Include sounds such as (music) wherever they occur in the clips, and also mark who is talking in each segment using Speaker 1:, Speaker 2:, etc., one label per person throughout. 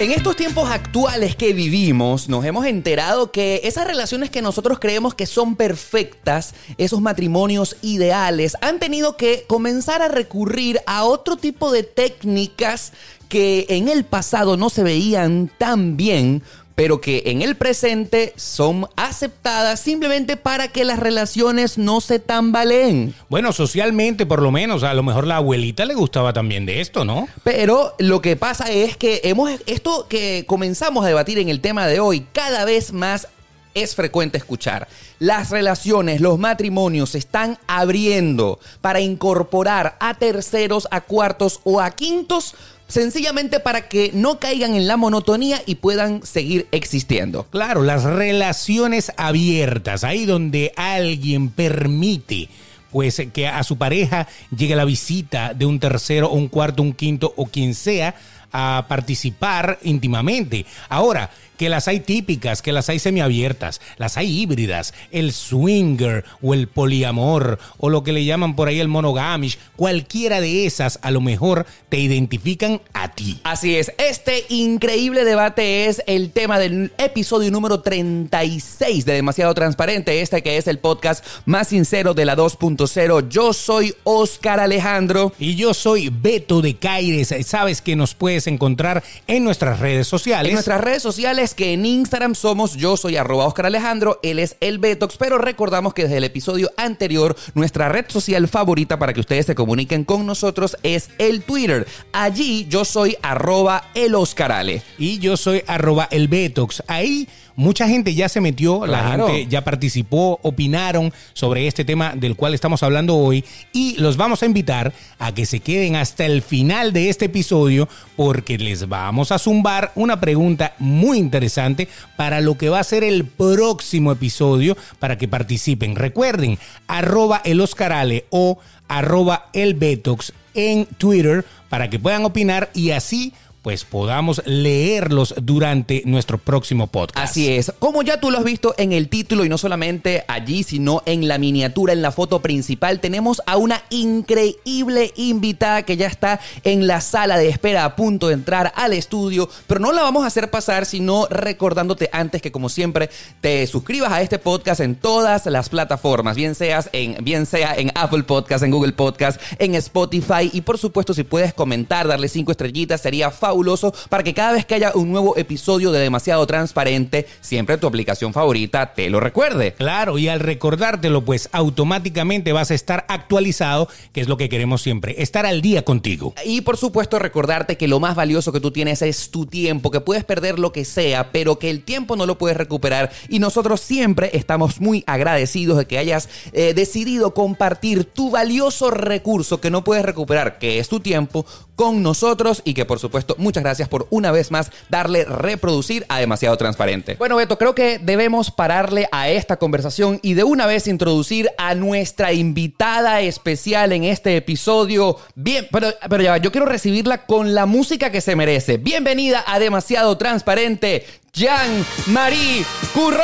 Speaker 1: En estos tiempos actuales que vivimos, nos hemos enterado que esas relaciones que nosotros creemos que son perfectas, esos matrimonios ideales, han tenido que comenzar a recurrir a otro tipo de técnicas que en el pasado no se veían tan bien pero que en el presente son aceptadas simplemente para que las relaciones no se tambaleen.
Speaker 2: Bueno, socialmente por lo menos, a lo mejor la abuelita le gustaba también de esto, ¿no?
Speaker 1: Pero lo que pasa es que hemos esto que comenzamos a debatir en el tema de hoy cada vez más es frecuente escuchar. Las relaciones, los matrimonios se están abriendo para incorporar a terceros, a cuartos o a quintos sencillamente para que no caigan en la monotonía y puedan seguir existiendo.
Speaker 2: Claro, las relaciones abiertas, ahí donde alguien permite pues que a su pareja llegue la visita de un tercero, un cuarto, un quinto o quien sea a participar íntimamente. Ahora, que las hay típicas, que las hay semiabiertas, las hay híbridas, el swinger o el poliamor o lo que le llaman por ahí el monogamish, cualquiera de esas a lo mejor te identifican a ti.
Speaker 1: Así es, este increíble debate es el tema del episodio número 36 de Demasiado Transparente, este que es el podcast más sincero de la 2.0. Yo soy Oscar Alejandro.
Speaker 2: Y yo soy Beto de Caires. Sabes que nos puedes encontrar en nuestras redes sociales.
Speaker 1: En nuestras redes sociales que en Instagram somos yo soy arroba Oscar Alejandro, él es el Betox, pero recordamos que desde el episodio anterior nuestra red social favorita para que ustedes se comuniquen con nosotros es el Twitter. Allí yo soy arroba el Oscarale.
Speaker 2: Y yo soy arroba el Betox. Ahí mucha gente ya se metió, la gente ya participó, opinaron sobre este tema del cual estamos hablando hoy y los vamos a invitar a que se queden hasta el final de este episodio porque les vamos a zumbar una pregunta muy interesante para lo que va a ser el próximo episodio para que participen. Recuerden, arroba el Oscarale o arroba el Betox en Twitter para que puedan opinar y así pues podamos leerlos durante nuestro próximo podcast.
Speaker 1: Así es, como ya tú lo has visto en el título y no solamente allí, sino en la miniatura, en la foto principal, tenemos a una increíble invitada que ya está en la sala de espera a punto de entrar al estudio, pero no la vamos a hacer pasar, sino recordándote antes que como siempre te suscribas a este podcast en todas las plataformas, bien seas en bien sea en Apple Podcast, en Google Podcast, en Spotify. Y por supuesto si puedes comentar, darle cinco estrellitas sería fabuloso para que cada vez que haya un nuevo episodio de Demasiado Transparente, siempre tu aplicación favorita te lo recuerde.
Speaker 2: Claro, y al recordártelo, pues automáticamente vas a estar actualizado, que es lo que queremos siempre, estar al día contigo.
Speaker 1: Y por supuesto recordarte que lo más valioso que tú tienes es tu tiempo, que puedes perder lo que sea, pero que el tiempo no lo puedes recuperar. Y nosotros siempre estamos muy agradecidos de que hayas eh, decidido compartir tu valioso recurso que no puedes recuperar, que es tu tiempo, con nosotros y que por supuesto muchas gracias por una vez más darle reproducir a demasiado transparente. Bueno Beto, creo que debemos pararle a esta conversación y de una vez introducir a nuestra invitada especial en este episodio. Bien, pero, pero ya, yo quiero recibirla con la música que se merece. Bienvenida a demasiado transparente, Jean-Marie Curro.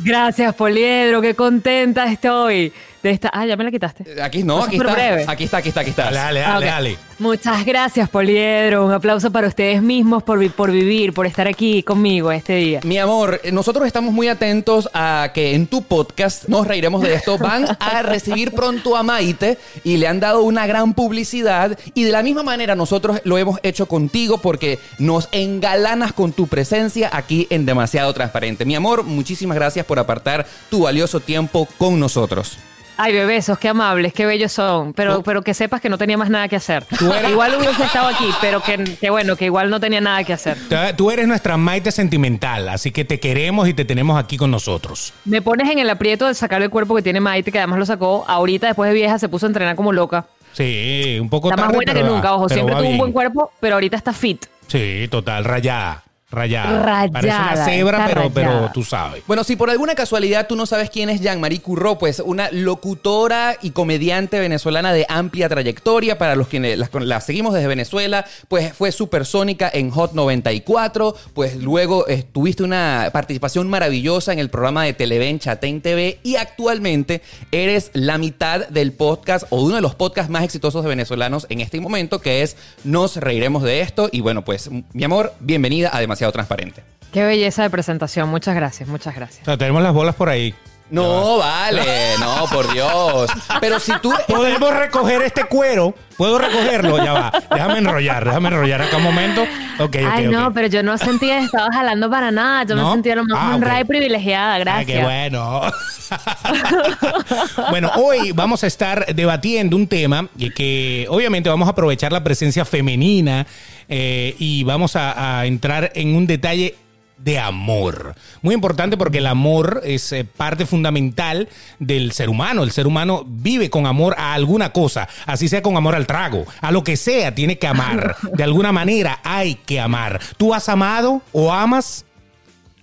Speaker 3: Gracias, Poliedro, qué contenta estoy de esta. Ah, ya me la quitaste.
Speaker 1: Aquí no, aquí está, aquí está. Aquí está, aquí está,
Speaker 2: Dale, dale, dale,
Speaker 3: Muchas gracias, Poliedro. Un aplauso para ustedes mismos por, por vivir, por estar aquí conmigo este día.
Speaker 1: Mi amor, nosotros estamos muy atentos a que en tu podcast, nos reiremos de esto, van a (laughs) recibir pronto a Maite y le han dado una gran publicidad y de la misma manera nosotros lo hemos hecho contigo porque nos engalanas con tu presencia aquí en Demasiado Transparente. Mi amor, muchísimas gracias por apartar tu valioso tiempo con nosotros.
Speaker 3: Ay, bebesos, qué amables, qué bellos son. Pero, pero que sepas que no tenía más nada que hacer. Igual hubiese estado aquí, pero que, bueno, que igual no tenía nada que hacer.
Speaker 2: Tú eres nuestra Maite sentimental, así que te queremos y te tenemos aquí con nosotros.
Speaker 3: Me pones en el aprieto de sacar el cuerpo que tiene Maite, que además lo sacó ahorita, después de vieja, se puso a entrenar como loca.
Speaker 2: Sí, un poco
Speaker 3: Está más buena que nunca, ojo. Siempre tuvo un buen cuerpo, pero ahorita está fit.
Speaker 2: Sí, total, rayada. Rayada. Parece una cebra, pero, pero tú sabes.
Speaker 1: Bueno, si por alguna casualidad tú no sabes quién es Jean-Marie Curro, pues una locutora y comediante venezolana de amplia trayectoria. Para los que la, seguimos desde Venezuela, pues fue supersónica en Hot 94. Pues luego eh, tuviste una participación maravillosa en el programa de Televen Chatén TV. Y actualmente eres la mitad del podcast o uno de los podcasts más exitosos de venezolanos en este momento, que es Nos Reiremos de Esto. Y bueno, pues mi amor, bienvenida a Demasiado transparente.
Speaker 3: Qué belleza de presentación. Muchas gracias, muchas gracias.
Speaker 2: tenemos las bolas por ahí.
Speaker 1: No, vale, no, por Dios. Pero si tú. (laughs)
Speaker 2: Podemos recoger este cuero. Puedo recogerlo, ya va. Déjame enrollar, déjame enrollar acá un momento. Ok,
Speaker 3: Ay, no, pero yo no sentía que estaba jalando para nada. Yo me sentía lo más ah, honrada y privilegiada. Gracias.
Speaker 2: qué bueno. (laughs) bueno, hoy vamos a estar debatiendo un tema que obviamente vamos a aprovechar la presencia femenina eh, y vamos a entrar en un detalle de amor. Muy importante porque el amor es eh, parte fundamental del ser humano. El ser humano vive con amor a alguna cosa, así sea con amor al trago, a lo que sea, tiene que amar. (laughs) De alguna manera hay que amar. ¿Tú has amado o amas?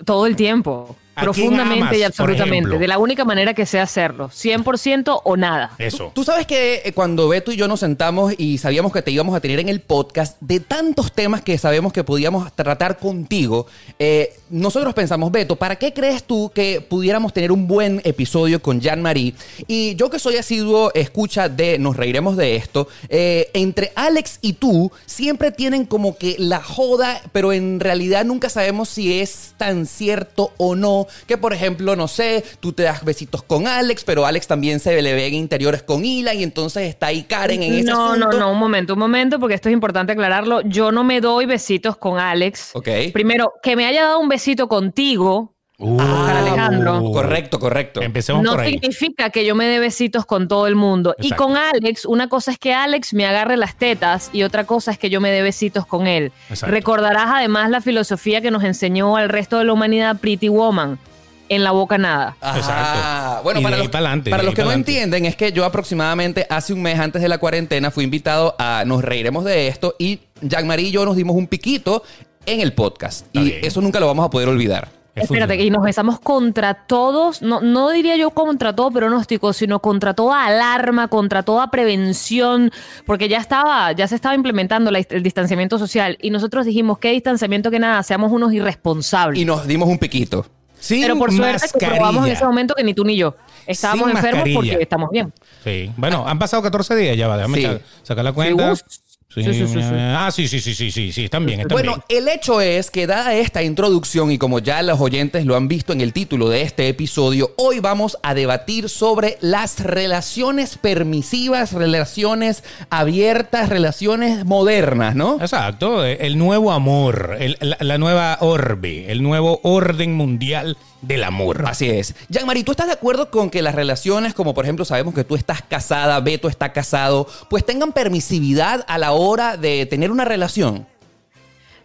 Speaker 3: Todo el tiempo. Profundamente y absolutamente. De la única manera que sé hacerlo. 100% o nada.
Speaker 1: Eso. Tú, sabes que eh, cuando Beto y yo nos sentamos y sabíamos que te íbamos a tener en el podcast, de tantos temas que sabemos que podíamos tratar contigo, eh, nosotros pensamos, Beto, ¿para qué crees tú que pudiéramos tener un buen episodio con Jean-Marie? Y yo que soy asiduo escucha de Nos Reiremos de esto, eh, entre Alex y tú siempre tienen como que la joda, pero en realidad nunca sabemos si es tan cierto o no que por ejemplo, no sé, tú te das besitos con Alex, pero Alex también se le ve en interiores con Ila y entonces está ahí Karen en ese
Speaker 3: No, no, no, un momento, un momento, porque esto es importante aclararlo. Yo no me doy besitos con Alex.
Speaker 1: Ok.
Speaker 3: Primero, que me haya dado un besito contigo Uh, Alejandro.
Speaker 1: Correcto, correcto.
Speaker 3: Empecemos no significa que yo me dé besitos con todo el mundo. Y con Alex, una cosa es que Alex me agarre las tetas y otra cosa es que yo me dé besitos con él. Recordarás además la filosofía que nos enseñó al resto de la humanidad Pretty Woman. En la boca nada.
Speaker 1: Exacto. Bueno, para los, para los que no entienden, es que yo aproximadamente hace un mes antes de la cuarentena fui invitado a Nos Reiremos de esto y Jean-Marie y yo nos dimos un piquito en el podcast. y eso nunca lo vamos a poder olvidar.
Speaker 3: Espérate, y nos besamos contra todos, no, no diría yo contra todo pronóstico, sino contra toda alarma, contra toda prevención, porque ya estaba, ya se estaba implementando el distanciamiento social y nosotros dijimos, ¿qué distanciamiento que nada? Seamos unos irresponsables.
Speaker 1: Y nos dimos un piquito.
Speaker 3: Sí, Pero por suerte que probamos en ese momento que ni tú ni yo. Estábamos enfermos porque estamos bien.
Speaker 2: Sí. Bueno, han pasado 14 días ya, va. Déjame sacar la cuenta. Sí, sí, sí, Ah, sí, sí, sí, sí, sí, sí, están bien,
Speaker 1: bueno, el hecho es que dada esta introducción y como ya los oyentes lo han visto en el título de este episodio, hoy vamos a debatir sobre las relaciones permisivas, relaciones abiertas, relaciones modernas, ¿no?
Speaker 2: Exacto, el nuevo amor, la nueva orbe, el nuevo orden mundial del amor.
Speaker 1: Así es. Jean-Marie, ¿tú estás de acuerdo con que las relaciones, como por ejemplo sabemos que tú estás casada, Beto está casado, pues tengan permisividad a la hora de tener una relación?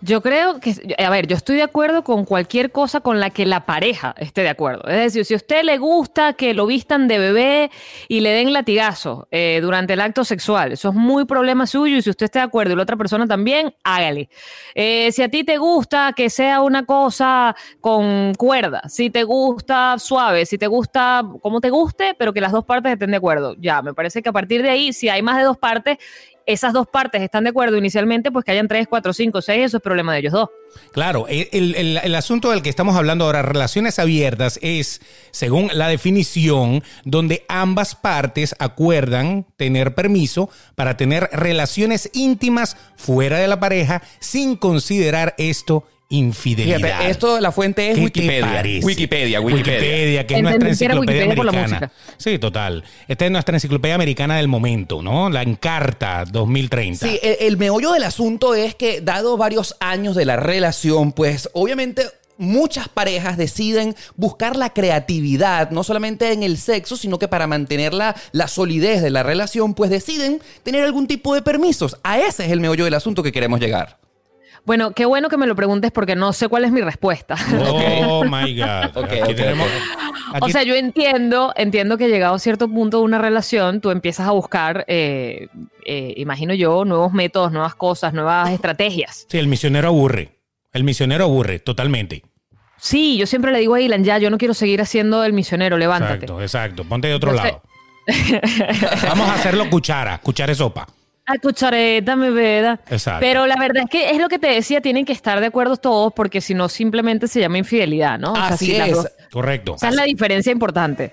Speaker 3: Yo creo que, a ver, yo estoy de acuerdo con cualquier cosa con la que la pareja esté de acuerdo. Es decir, si a usted le gusta que lo vistan de bebé y le den latigazo eh, durante el acto sexual, eso es muy problema suyo y si usted está de acuerdo y la otra persona también, hágale. Eh, si a ti te gusta que sea una cosa con cuerda, si te gusta suave, si te gusta como te guste, pero que las dos partes estén de acuerdo, ya, me parece que a partir de ahí, si hay más de dos partes esas dos partes están de acuerdo inicialmente, pues que hayan tres, cuatro, cinco, seis, eso es problema de ellos dos.
Speaker 2: Claro, el, asunto del que estamos hablando ahora, relaciones abiertas, es, según la definición, donde ambas partes acuerdan tener permiso para tener relaciones íntimas fuera de la pareja sin considerar esto infidelidad.
Speaker 1: esto, la fuente es Wikipedia.
Speaker 2: Wikipedia. Wikipedia, que es nuestra enciclopedia americana. Sí, total. Esta es nuestra enciclopedia americana del momento, ¿no? La Encarta 2030.
Speaker 1: Sí, el, el meollo del asunto es que, dado varios años de la relación, pues obviamente muchas parejas deciden buscar la creatividad, no solamente en el sexo, sino que para mantener la, la, solidez de la relación, pues deciden tener algún tipo de permisos. A ese es el meollo del asunto que queremos llegar.
Speaker 3: Bueno, qué bueno que me lo preguntes porque no sé cuál es mi respuesta. (laughs)
Speaker 2: Oh my God.
Speaker 3: O sea, yo entiendo, entiendo que llegado a cierto punto de una relación, tú empiezas a buscar, eh, eh, imagino yo, nuevos métodos, nuevas cosas, nuevas estrategias.
Speaker 2: Sí, el misionero aburre. El misionero aburre, totalmente.
Speaker 3: Sí, yo siempre le digo a Ilan, ya, yo no quiero seguir haciendo el misionero, levántate.
Speaker 2: Exacto, exacto. Ponte de otro lado. (laughs) Vamos a hacerlo cuchara, cuchara de sopa.
Speaker 3: A cuchareta, me veda. Exacto. Pero la verdad es que es lo que te decía, tienen que estar de acuerdo todos porque si no simplemente se llama infidelidad, ¿no?
Speaker 1: Así es.
Speaker 2: Correcto.
Speaker 3: Esa es la diferencia importante.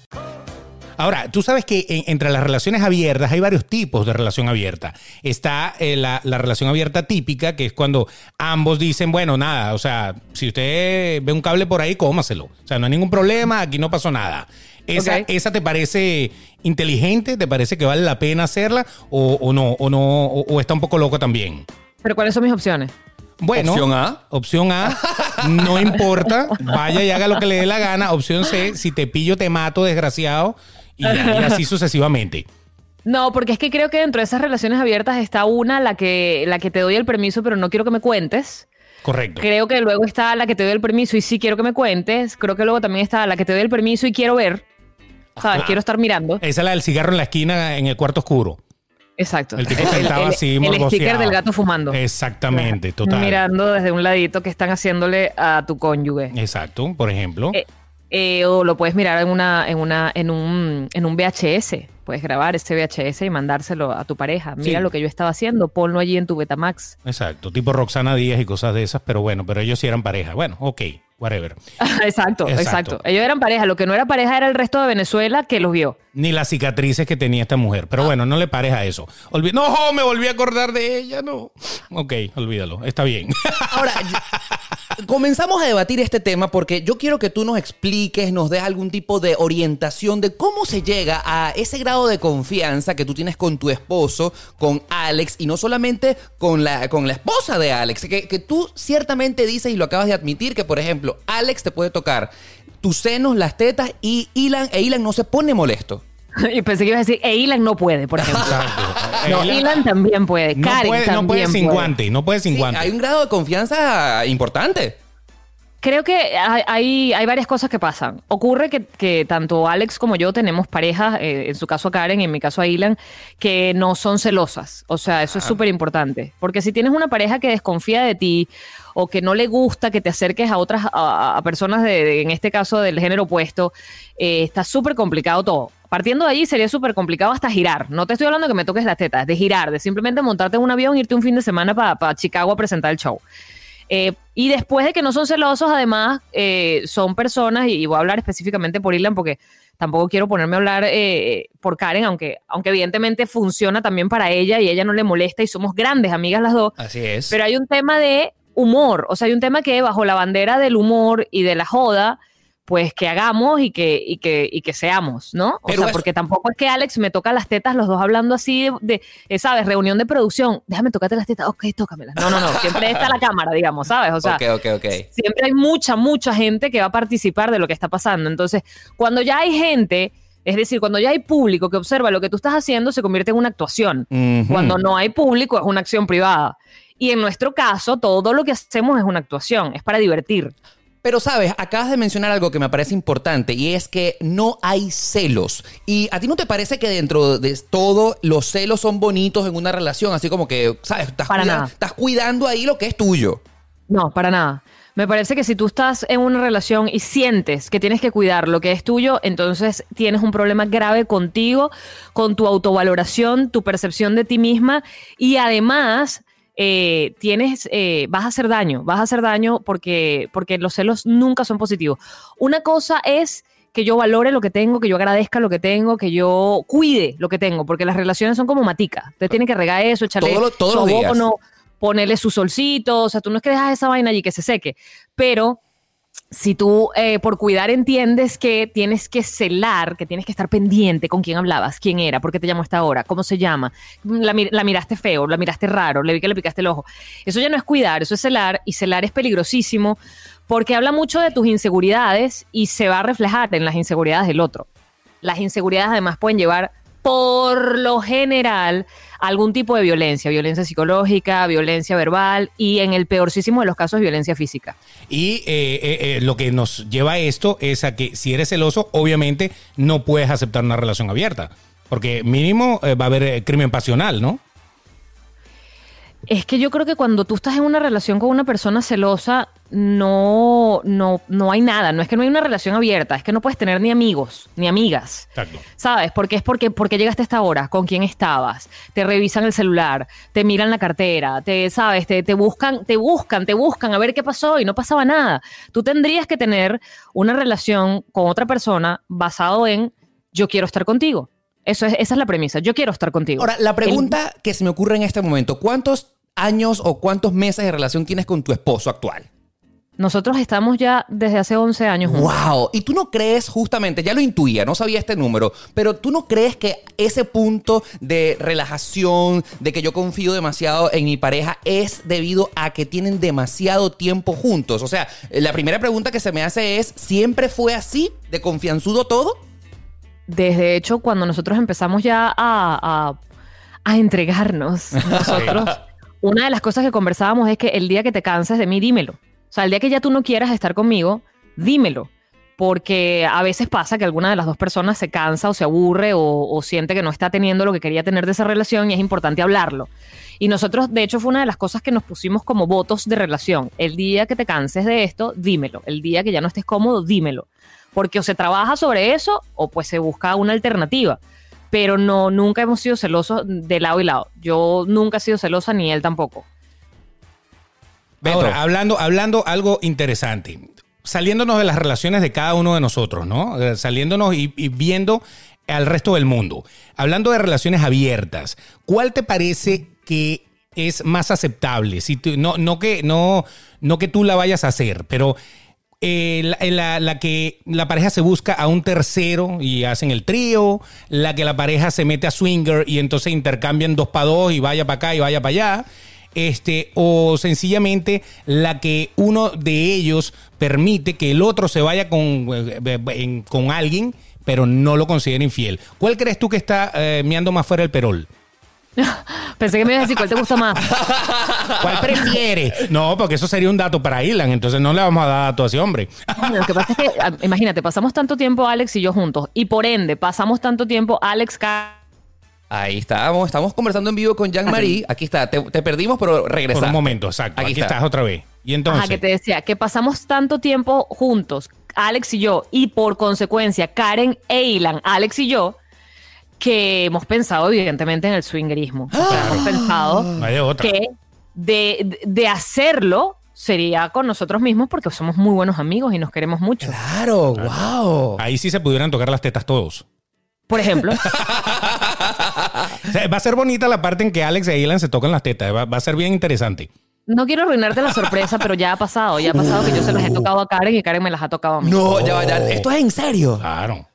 Speaker 2: Ahora, tú sabes que entre las relaciones abiertas hay varios tipos de relación abierta. Está eh, la, relación abierta típica, que es cuando ambos dicen, bueno, nada, o sea, si usted ve un cable por ahí, cómaselo. O sea, no hay ningún problema, aquí no pasó nada. ¿Esa, ¿Esa te parece inteligente? ¿Te parece que vale la pena hacerla? ¿O, no? ¿O no? O, está un poco loco también?
Speaker 3: ¿Pero cuáles son mis opciones?
Speaker 2: Bueno, opción A. Opción A, no importa, vaya y haga lo que le dé la gana. Opción C, si te pillo te mato, desgraciado y, así sucesivamente.
Speaker 3: No, porque es que creo que dentro de esas relaciones abiertas está una, la que, la que te doy el permiso, pero no quiero que me cuentes.
Speaker 2: Correcto.
Speaker 3: Creo que luego está la que te doy el permiso y sí quiero que me cuentes. Creo que luego también está la que te doy el permiso y quiero ver. ¿Sabes? Quiero estar mirando.
Speaker 2: Esa es la del cigarro en la esquina en el cuarto oscuro.
Speaker 3: Exacto.
Speaker 2: El tipo sentado así,
Speaker 3: El sticker del gato fumando.
Speaker 2: Exactamente, total.
Speaker 3: Mirando desde un ladito que están haciéndole a tu cónyuge.
Speaker 2: Exacto, por ejemplo.
Speaker 3: Eh, eh, o lo puedes mirar en una, en una, en un, en un VHS. Puedes grabar ese VHS y mandárselo a tu pareja. Mira lo que yo estaba haciendo, ponlo allí en tu Betamax.
Speaker 2: Exacto, tipo Roxana Díaz y cosas de esas, pero bueno, pero ellos sí eran pareja. Bueno, ok, whatever. (laughs)
Speaker 3: exacto, exacto, Ellos eran pareja. Lo que no era pareja era el resto de Venezuela que los vio.
Speaker 2: Ni las cicatrices que tenía esta mujer. Pero bueno, no le pares a eso. no, me volví a acordar de ella, no. Ok, olvídalo. Está bien.
Speaker 1: Ahora, (laughs) comenzamos a debatir este tema porque yo quiero que tú nos expliques, nos des algún tipo de orientación de cómo se llega a ese grado de confianza que tú tienes con tu esposo, con Alex, y no solamente con la, con la esposa de Alex, que, que tú ciertamente dices y lo acabas de admitir, que por ejemplo, Alex te puede tocar tus senos, las tetas, y Ilan, e Ilan no se pone molesto. (laughs)
Speaker 3: Y pensé que ibas a decir, e Ilan no puede, por ejemplo. (laughs) No, Ilan también puede. No Karen puede,
Speaker 2: no puede sin guante, no puede sin guante.
Speaker 1: Hay un grado de confianza importante.
Speaker 3: Creo que hay, hay, varias cosas que pasan. Ocurre que, tanto Alex como yo tenemos parejas, eh, en su caso a Karen, en mi caso a Ilan, que no son celosas. O sea, eso es ah. súper importante. Porque si tienes una pareja que desconfía de ti o que no le gusta que te acerques a otras, a, personas, de, en este caso del género opuesto, eh, está súper complicado todo. Partiendo de allí sería súper complicado hasta girar. No te estoy hablando de que me toques las tetas, de girar, de simplemente montarte en un avión e irte un fin de semana para Chicago a presentar el show. Eh, y después de que no son celosos, además, eh, son personas, y, voy a hablar específicamente por Ilan porque tampoco quiero ponerme a hablar eh, por Karen, aunque, aunque evidentemente funciona también para ella y ella no le molesta y somos grandes amigas las dos.
Speaker 1: Así es.
Speaker 3: Pero hay un tema de humor, o sea, hay un tema que bajo la bandera del humor y de la joda, pues que hagamos y que, y que, y que seamos, ¿no? O sea, porque tampoco es que Alex me toca las tetas, los dos hablando así de, eh, ¿sabes? Reunión de producción, déjame tocarte las tetas, ok, tócamelas. No, no, no, siempre está la cámara, digamos, ¿sabes? O sea, siempre hay mucha, mucha gente que va a participar de lo que está pasando. Entonces, cuando ya hay gente... Es decir, cuando ya hay público que observa lo que tú estás haciendo, se convierte en una actuación. Cuando no hay público, es una acción privada. Y en nuestro caso, todo lo que hacemos es una actuación, es para divertir.
Speaker 1: Pero sabes, acabas de mencionar algo que me parece importante y es que no hay celos. ¿Y a ti no te parece que dentro de todo los celos son bonitos en una relación? Así como que, ¿sabes? Estás, estás cuidando ahí lo que es tuyo.
Speaker 3: No, para nada. Me parece que si tú estás en una relación y sientes que tienes que cuidar lo que es tuyo, entonces tienes un problema grave contigo, con tu autovaloración, tu percepción de ti misma y además eh, tienes, eh, vas a hacer daño, vas a hacer daño porque, porque los celos nunca son positivos. Una cosa es que yo valore lo que tengo, que yo agradezca lo que tengo, que yo cuide lo que tengo, porque las relaciones son como matica. Usted tiene que regar eso, echarle
Speaker 1: todo,
Speaker 3: su ponerle su solcito, o sea, tú no es que dejas esa vaina allí que se seque, pero si tú eh, por cuidar entiendes que tienes que celar, que tienes que estar pendiente con quién hablabas, quién era, por qué te llamó esta hora, cómo se llama, la, la, miraste feo, la miraste raro, le vi que le picaste el ojo. Eso ya no es cuidar, eso es celar y celar es peligrosísimo porque habla mucho de tus inseguridades y se va a reflejar en las inseguridades del otro. Las inseguridades además pueden llevar por lo general algún tipo de violencia, violencia psicológica, violencia verbal y en el peorcísimo de los casos violencia física.
Speaker 2: Y eh, eh, eh, lo que nos lleva a esto es a que si eres celoso, obviamente no puedes aceptar una relación abierta, porque mínimo va a haber crimen pasional, ¿no?
Speaker 3: Es que yo creo que cuando tú estás en una relación con una persona celosa, no, no, no hay nada. No es que no hay una relación abierta, es que no puedes tener ni amigos, ni amigas. Exacto. ¿Sabes? Porque es porque, porque llegaste a esta hora, con quién estabas, te revisan el celular, te miran la cartera, te, sabes, te, te buscan, te buscan, te buscan a ver qué pasó y no pasaba nada. Tú tendrías que tener una relación con otra persona basado en yo quiero estar contigo. Eso es, esa es la premisa. Yo quiero estar contigo.
Speaker 1: Ahora, la pregunta que se me ocurre en este momento, ¿cuántos años o cuántos meses de relación tienes con tu esposo actual?
Speaker 3: Nosotros estamos ya desde hace 11 años.
Speaker 1: ¡Wow! Y tú no crees, justamente, ya lo intuía, no sabía este número, pero tú no crees que ese punto de relajación, de que yo confío demasiado en mi pareja, es debido a que tienen demasiado tiempo juntos. O sea, la primera pregunta que se me hace es, ¿siempre fue así, de confianzudo todo?
Speaker 3: Desde hecho, cuando nosotros empezamos ya a, entregarnos, (laughs) nosotros, una de las cosas que conversábamos es que el día que te canses de mí, dímelo. O sea, el día que ya tú no quieras estar conmigo, dímelo. Porque a veces pasa que alguna de las dos personas se cansa o se aburre o, siente que no está teniendo lo que quería tener de esa relación y es importante hablarlo. Y nosotros, de hecho, fue una de las cosas que nos pusimos como votos de relación. El día que te canses de esto, dímelo. El día que ya no estés cómodo, dímelo porque o se trabaja sobre eso o pues se busca una alternativa. Pero no, nunca hemos sido celosos de lado y lado. Yo nunca he sido celosa ni él tampoco.
Speaker 2: Ahora, hablando, hablando algo interesante, saliéndonos de las relaciones de cada uno de nosotros, ¿no? Eh, saliéndonos y, viendo al resto del mundo. Hablando de relaciones abiertas, ¿cuál te parece que es más aceptable? Si no, no, que, no, no que tú la vayas a hacer, pero eh, la, que la pareja se busca a un tercero y hacen el trío, la que la pareja se mete a swinger y entonces intercambian dos para dos y vaya para acá y vaya para allá. Este, o sencillamente la que uno de ellos permite que el otro se vaya con, eh, con alguien, pero no lo considera infiel. ¿Cuál crees tú que está eh, meando más fuera el perol? (laughs)
Speaker 3: Pensé que me ibas a decir cuál te gusta más.
Speaker 2: ¿Cuál prefiere? No, porque eso sería un dato para Ilan, entonces no le vamos a dar dato a ese hombre.
Speaker 3: Lo que pasa es que, imagínate, pasamos tanto tiempo Alex y yo juntos, y por ende, pasamos tanto tiempo Alex
Speaker 1: Ahí estamos, estamos conversando en vivo con Jean-Marie. Aquí está, te, perdimos, pero regresamos.
Speaker 2: Por un momento, exacto. Aquí, estás otra vez. Y entonces. Ajá,
Speaker 3: que te decía que pasamos tanto tiempo juntos, Alex y yo, y por consecuencia, Karen e Ilan, Alex y yo, que hemos pensado evidentemente en el swingerismo. hemos pensado que de, hacerlo sería con nosotros mismos porque somos muy buenos amigos y nos queremos mucho.
Speaker 1: Claro, wow.
Speaker 2: Ahí sí se pudieran tocar las tetas todos.
Speaker 3: Por ejemplo. (laughs)
Speaker 2: va a ser bonita la parte en que Alex e Ilan se tocan las tetas. Va, a ser bien interesante.
Speaker 3: No quiero arruinarte la sorpresa, pero ya ha pasado. Ya ha pasado que yo se las he tocado a Karen y Karen me las ha tocado a mí.
Speaker 1: No, ya, ya. Esto es en serio.
Speaker 2: Claro.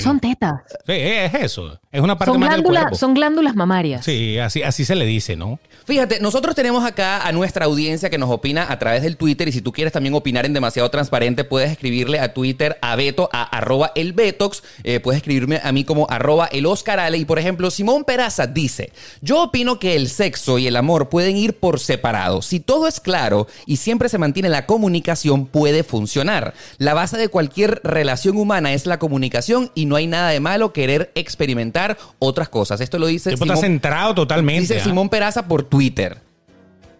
Speaker 3: Son tetas.
Speaker 2: Sí, es eso. Es una parte
Speaker 3: son
Speaker 2: más
Speaker 3: glándulas, Son glándulas mamarias.
Speaker 2: Sí, así, así se le dice, ¿no?
Speaker 1: Fíjate, nosotros tenemos acá a nuestra audiencia que nos opina a través del Twitter y si tú quieres también opinar en demasiado transparente, puedes escribirle a Twitter a Beto, a arroba el Betox, eh, puedes escribirme a mí como arroba el Oscar Ale y por ejemplo, Simón Peraza dice, yo opino que el sexo y el amor pueden ir por separado. Si todo es claro y siempre se mantiene la comunicación, puede funcionar. La base de cualquier relación humana es la comunicación y no hay nada de malo querer experimentar otras cosas. Esto lo dice...
Speaker 2: Simón, está centrado totalmente.
Speaker 1: Dice ¿ah? Simón Peraza por Twitter. Twitter.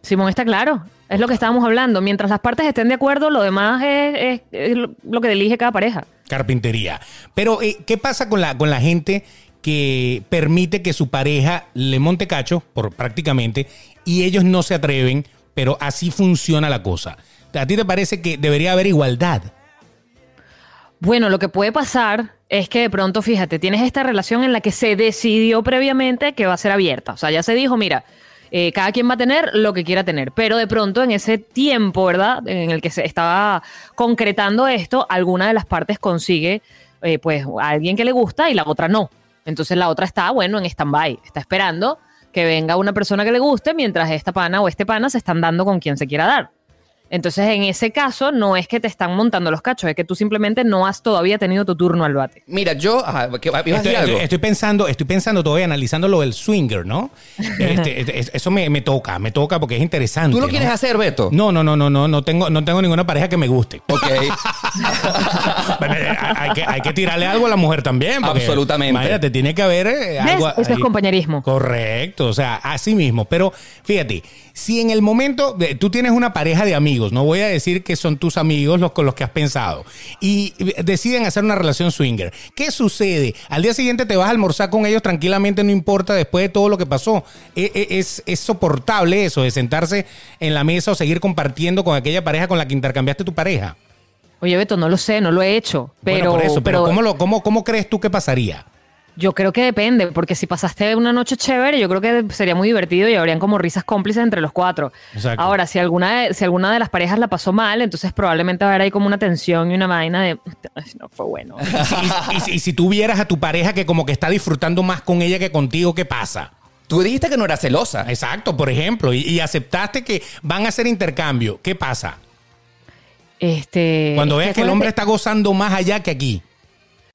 Speaker 3: Simón está claro. Es lo que estábamos hablando. Mientras las partes estén de acuerdo, lo demás es, lo que elige cada pareja.
Speaker 2: Carpintería. Pero, eh, ¿qué pasa con la, con la gente que permite que su pareja le monte cacho, por prácticamente, y ellos no se atreven, pero así funciona la cosa. ¿A ti te parece que debería haber igualdad?
Speaker 3: Bueno, lo que puede pasar es que de pronto, fíjate, tienes esta relación en la que se decidió previamente que va a ser abierta. O sea, ya se dijo, mira, eh, cada quien va a tener lo que quiera tener. Pero de pronto, en ese tiempo, ¿verdad? En el que se estaba concretando esto, alguna de las partes consigue, eh, pues, a alguien que le gusta y la otra no. Entonces la otra está, bueno, en stand-by, está esperando que venga una persona que le guste mientras esta pana o este pana se están dando con quien se quiera dar. Entonces, en ese caso, no es que te están montando los cachos, es que tú simplemente no has todavía tenido tu turno al bate.
Speaker 1: Mira, yo
Speaker 2: estoy, pensando, estoy pensando todavía analizando lo del swinger, ¿no? (laughs) Este, este, eso me, toca, me toca porque es interesante.
Speaker 1: ¿Tú lo quieres hacer, Beto?
Speaker 2: No, no, no, no, no, no tengo, no tengo ninguna pareja que me guste.
Speaker 1: Ok. (laughs)
Speaker 2: Eh, hay, que, tirarle algo a la mujer también.
Speaker 1: Absolutamente.
Speaker 2: Imagínate, tiene que haber eh, algo.
Speaker 3: Eso es compañerismo.
Speaker 2: Correcto, o sea, así mismo. Pero fíjate, si en el momento tú tienes una pareja de amigos, no voy a decir que son tus amigos los con los que has pensado, y deciden hacer una relación swinger, ¿qué sucede? Al día siguiente te vas a almorzar con ellos tranquilamente, no importa, después de todo lo que pasó. ¿E, e, ¿Es, es, soportable eso de sentarse en la mesa o seguir compartiendo con aquella pareja con la que intercambiaste tu pareja?
Speaker 3: Oye, Beto, no lo sé, no lo he hecho. Pero,
Speaker 2: por eso, pero, ¿cómo, lo, cómo, ¿cómo crees tú que pasaría?
Speaker 3: Yo creo que depende, porque si pasaste una noche chévere, yo creo que sería muy divertido y habrían como risas cómplices entre los cuatro. Ahora, si alguna, de, si alguna de las parejas la pasó mal, entonces probablemente va a haber ahí como una tensión y una vaina de no fue bueno. (laughs)
Speaker 2: y, si tú vieras a tu pareja que como que está disfrutando más con ella que contigo, ¿qué pasa?
Speaker 1: Tú dijiste que no era celosa.
Speaker 2: Exacto, por ejemplo, y, y aceptaste que van a hacer intercambio. ¿Qué pasa?
Speaker 3: Este,
Speaker 2: Cuando veas que el hombre está gozando más allá que aquí.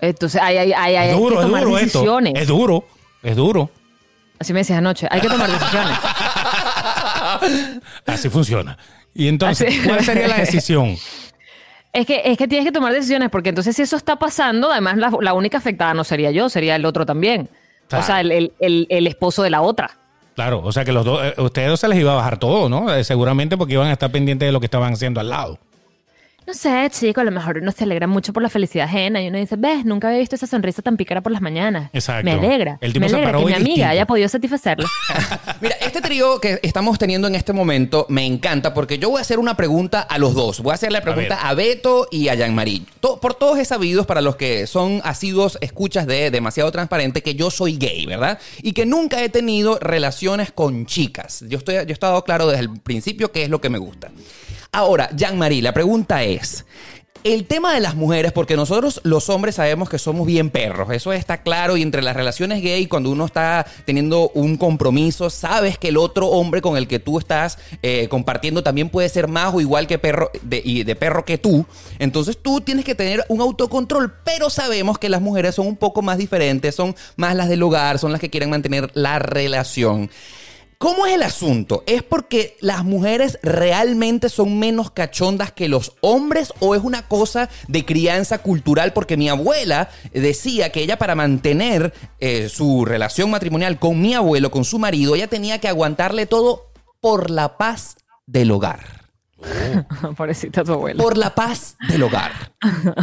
Speaker 3: Entonces hay, hay, hay, hay
Speaker 2: duro,
Speaker 3: que tomar
Speaker 2: es duro
Speaker 3: decisiones.
Speaker 2: Es duro, es duro.
Speaker 3: Así me decías anoche, hay que tomar decisiones. (laughs)
Speaker 2: Así funciona. Y entonces, ¿cuál sería la decisión? (laughs)
Speaker 3: Es que, es que tienes que tomar decisiones, porque entonces si eso está pasando, además la, única afectada no sería yo, sería el otro también. O sea, el, el, el, esposo de la otra.
Speaker 2: Claro, o sea que los dos, eh, ustedes dos se les iba a bajar todo, ¿no? Eh, seguramente porque iban a estar pendientes de lo que estaban haciendo al lado.
Speaker 3: No sé, chico, a lo mejor uno se alegra mucho por la felicidad ajena y uno dice, ves, nunca había visto esa sonrisa tan pícara por las mañanas.
Speaker 2: Exacto.
Speaker 3: Me alegra.
Speaker 2: El tipo
Speaker 3: me
Speaker 2: se
Speaker 3: alegra
Speaker 2: paró
Speaker 3: que mi amiga
Speaker 2: distinto.
Speaker 3: haya podido satisfacerlo. (laughs)
Speaker 1: Mira, este trío que estamos teniendo en este momento me encanta porque yo voy a hacer una pregunta a los dos. Voy a hacer la pregunta a, Beto y a Jean-Marie. To- por todos he sabido, para los que son asiduos escuchas de Demasiado Transparente, que yo soy gay, ¿verdad? Y que nunca he tenido relaciones con chicas. Yo, estoy, yo he estado claro desde el principio qué es lo que me gusta. Ahora, Jean-Marie, la pregunta es... El tema de las mujeres, porque nosotros los hombres sabemos que somos bien perros, eso está claro y entre las relaciones gay, cuando uno está teniendo un compromiso, sabes que el otro hombre con el que tú estás eh, compartiendo también puede ser más o igual que perro de, y de perro que tú, entonces tú tienes que tener un autocontrol, pero sabemos que las mujeres son un poco más diferentes, son más las del hogar, son las que quieren mantener la relación. ¿Cómo es el asunto? ¿Es porque las mujeres realmente son menos cachondas que los hombres o es una cosa de crianza cultural? Porque mi abuela decía que ella para mantener eh, su relación matrimonial con mi abuelo, con su marido, ella tenía que aguantarle todo por la paz del hogar. (laughs)
Speaker 3: Pobrecita tu abuela.
Speaker 1: Por la paz del hogar.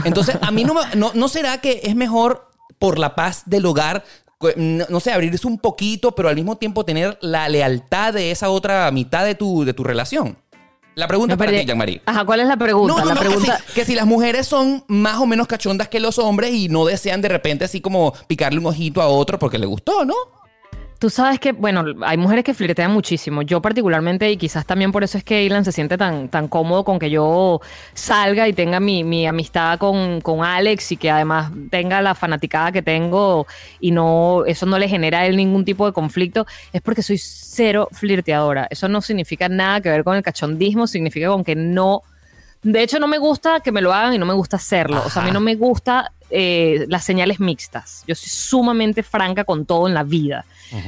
Speaker 1: Entonces, a mí no, me- no, ¿no será que es mejor por la paz del hogar no, no sé, abrirse un poquito, pero al mismo tiempo tener la lealtad de esa otra mitad de tu, de tu relación. La pregunta
Speaker 3: No,
Speaker 1: para ti, Jean-Marie.
Speaker 3: Ajá, ¿cuál es la pregunta?
Speaker 1: No, no,
Speaker 3: la
Speaker 1: no, que
Speaker 3: pregunta.
Speaker 1: si- que, si, las mujeres son más o menos cachondas que los hombres y no desean de repente así como picarle un ojito a otro porque le gustó, ¿no?
Speaker 3: Tú sabes que, bueno, hay mujeres que flirtean muchísimo. Yo particularmente, y quizás también por eso es que Ilan se siente tan, tan cómodo con que yo salga y tenga mi, mi amistad con, con Alex y que además tenga la fanaticada que tengo y no, eso no le genera a él ningún tipo de conflicto, es porque soy cero flirteadora. Eso no significa nada que ver con el cachondismo, significa con que no... De hecho, no me gusta que me lo hagan y no me gusta hacerlo. O sea, a mí no me gusta eh, las señales mixtas. Yo soy sumamente franca con todo en la vida.